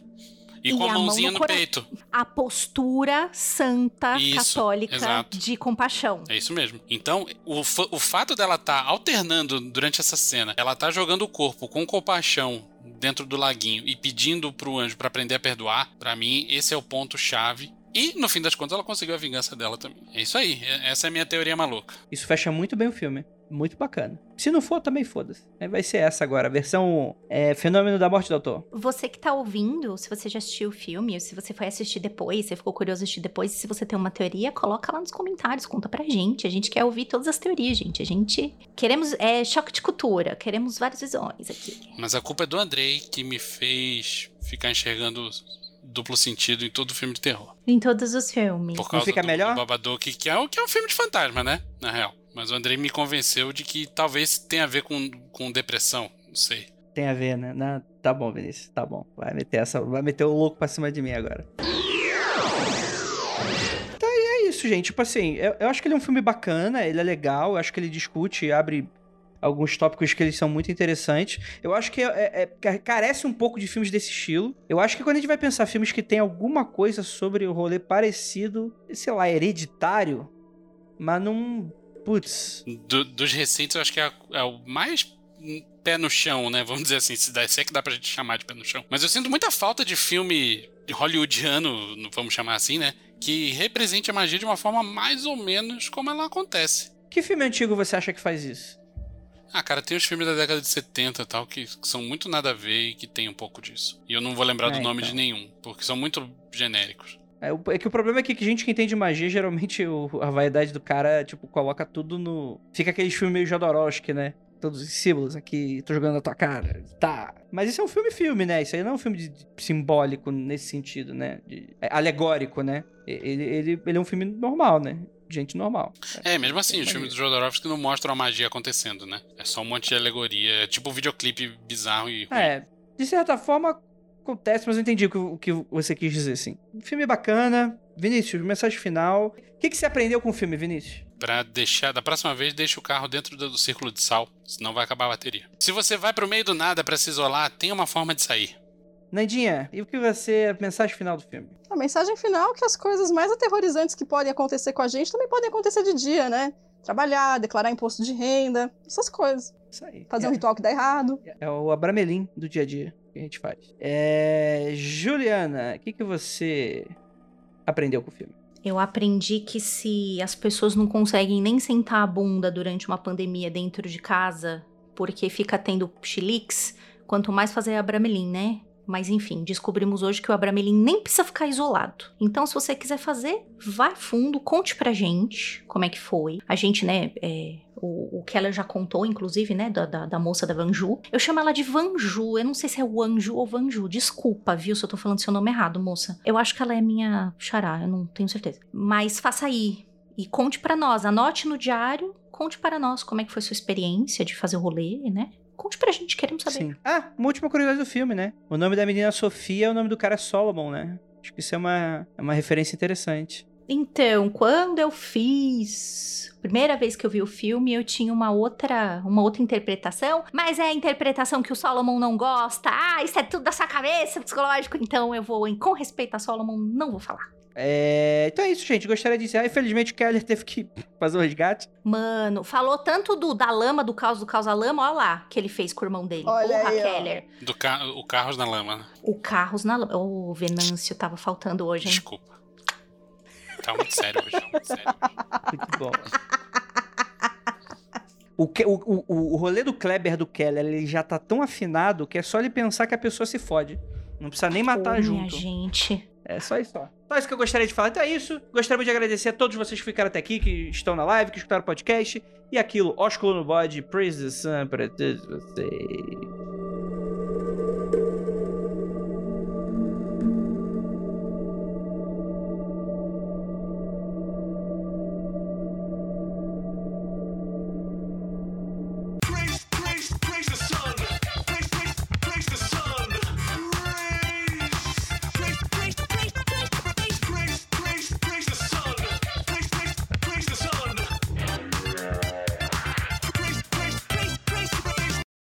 E, E com a a mão mãozinha no no peito. A postura santa, Isso, católica, exato. de compaixão. É isso mesmo. Então, o, o fato dela estar alternando durante essa cena, ela tá jogando o corpo com compaixão dentro do laguinho e pedindo pro anjo pra aprender a perdoar, pra mim, esse é o ponto chave. E, no fim das contas, ela conseguiu a vingança dela também. É isso aí. É- Essa é a minha teoria maluca. Isso fecha muito bem o filme. Muito bacana. Se não for, também foda-se. Vai ser essa agora, a versão é, Fenômeno da Morte do Autor. Você que tá ouvindo, se você já assistiu o filme, ou se você foi assistir depois, se ficou curioso assistir depois, se você tem uma teoria, coloca lá nos comentários, conta pra gente. A gente quer ouvir todas as teorias, gente. A gente queremos é choque de cultura, queremos várias visões aqui. Mas a culpa é do Andrei, que me fez ficar enxergando duplo sentido em todo filme de terror. Em todos os filmes. Por causa fica do, melhor? do Babadook, que é, o- que é um filme de fantasma, né? Na real. Mas o Andrei me convenceu de que talvez tenha a ver com, com depressão. Não sei. Tem a ver, né? Não, tá bom, Vinícius. Tá bom. Vai meter essa. Vai meter o louco pra cima de mim agora. Tá, e é isso, gente. Tipo assim, eu, eu acho que ele é um filme bacana, ele é legal, eu acho que ele discute e abre alguns tópicos que eles são muito interessantes. Eu acho que é- é- é- carece um pouco de filmes desse estilo. Eu acho que quando a gente vai pensar filmes que tem alguma coisa sobre o rolê parecido, sei lá, hereditário, mas não. Putz. Do- dos recentes, eu acho que é, é o mais pé no chão, né? Vamos dizer assim, se, dá, se é que dá pra gente chamar de pé no chão. Mas eu sinto muita falta de filme hollywoodiano, vamos chamar assim, né? Que represente a magia de uma forma mais ou menos como ela acontece. Que filme antigo você acha que faz isso? Ah, cara, tem os filmes da década de 70 e tal que, que são muito nada a ver e que tem um pouco disso. E eu não vou lembrar do É, nome então. de nenhum, porque são muito genéricos. É, é que o problema é que gente que entende magia, geralmente a vaidade do cara, tipo, coloca tudo no. Fica aqueles filmes meio Jodorowsky, né? Todos os símbolos aqui, tô jogando na tua cara. Tá. Mas isso é um filme-filme, né? Isso aí não é um filme de- de- simbólico nesse sentido, né? De- é alegórico, né? Ele, ele, ele é um filme normal, né? Gente normal. É, mesmo assim, os filmes do Jodorowsky não mostram a magia acontecendo, né? É só um monte de alegoria, é tipo um videoclipe bizarro e ruim. É, de certa forma acontece, mas eu entendi o que, o que você quis dizer, sim. Um filme bacana. Vinícius, mensagem final. O que, que você aprendeu com o filme, Vinícius? Pra deixar, da próxima vez, deixa o carro dentro do, do círculo de sal, senão vai acabar a bateria. Se você vai pro meio do nada pra se isolar, tem uma forma de sair. Nandinha, e o que vai ser a mensagem final do filme? A mensagem final é que as coisas mais aterrorizantes que podem acontecer com a gente também podem acontecer de dia, né? Trabalhar, declarar imposto de renda, essas coisas. Isso aí. Fazer é, um ritual que dá errado. é o Abramelin do dia a dia que a gente faz. É, Juliana, o que, que você aprendeu com o filme? Eu aprendi que se as pessoas não conseguem nem sentar a bunda durante uma pandemia dentro de casa, porque fica tendo chiliques, quanto mais fazer abramelin, né? Mas enfim, descobrimos hoje que o abramelin nem precisa ficar isolado. Então, se você quiser fazer, vai fundo, conte pra gente como é que foi. A gente, né, é, o, o Keller já contou, inclusive, né, da, da, da moça da Vanju. Eu chamo ela de Vanju, eu não sei se é Wanju ou Vanju. Desculpa, viu, se eu tô falando seu nome errado, moça. Eu acho que ela é minha xará, eu não tenho certeza. Mas faça aí e conte pra nós, anote no diário, conte para nós como é que foi sua experiência de fazer o rolê, né? Conte pra gente, queremos saber. Sim. Ah, uma última curiosidade do filme, né? O nome da menina Sofia, o nome do cara é Solomon, né? Acho que isso é uma, é uma referência interessante. Então, quando eu fiz primeira vez que eu vi o filme, eu tinha uma outra, uma outra interpretação, mas é a interpretação que o Solomon não gosta. Ah, isso é tudo da sua cabeça, psicológico. Então eu vou, em- com respeito a Solomon, não vou falar. É, Então é isso, gente. Gostaria de dizer. Infelizmente o Keller teve que fazer o resgate. Mano, falou tanto do, da lama, do caos, do caos da lama, olha lá, que ele fez com o irmão dele. Olha Porra, aí. Keller. Do ca... O Carros na Lama. né? O Carros na lama. Ô, Venâncio, tava faltando hoje, hein? Desculpa. Tá muito sério hoje, tá muito sério. Muito bom. O, que- o, o, o rolê do Kleber do Keller, ele já tá tão afinado que é só ele pensar que a pessoa se fode. Não precisa nem matar Ô, junto. minha gente. É só isso, ó. Só isso que eu gostaria de falar. Então é isso. Gostaria de agradecer a todos vocês que ficaram até aqui, que estão na live, que escutaram o podcast. E aquilo, ósculo no bode, praise the sun pra todos vocês.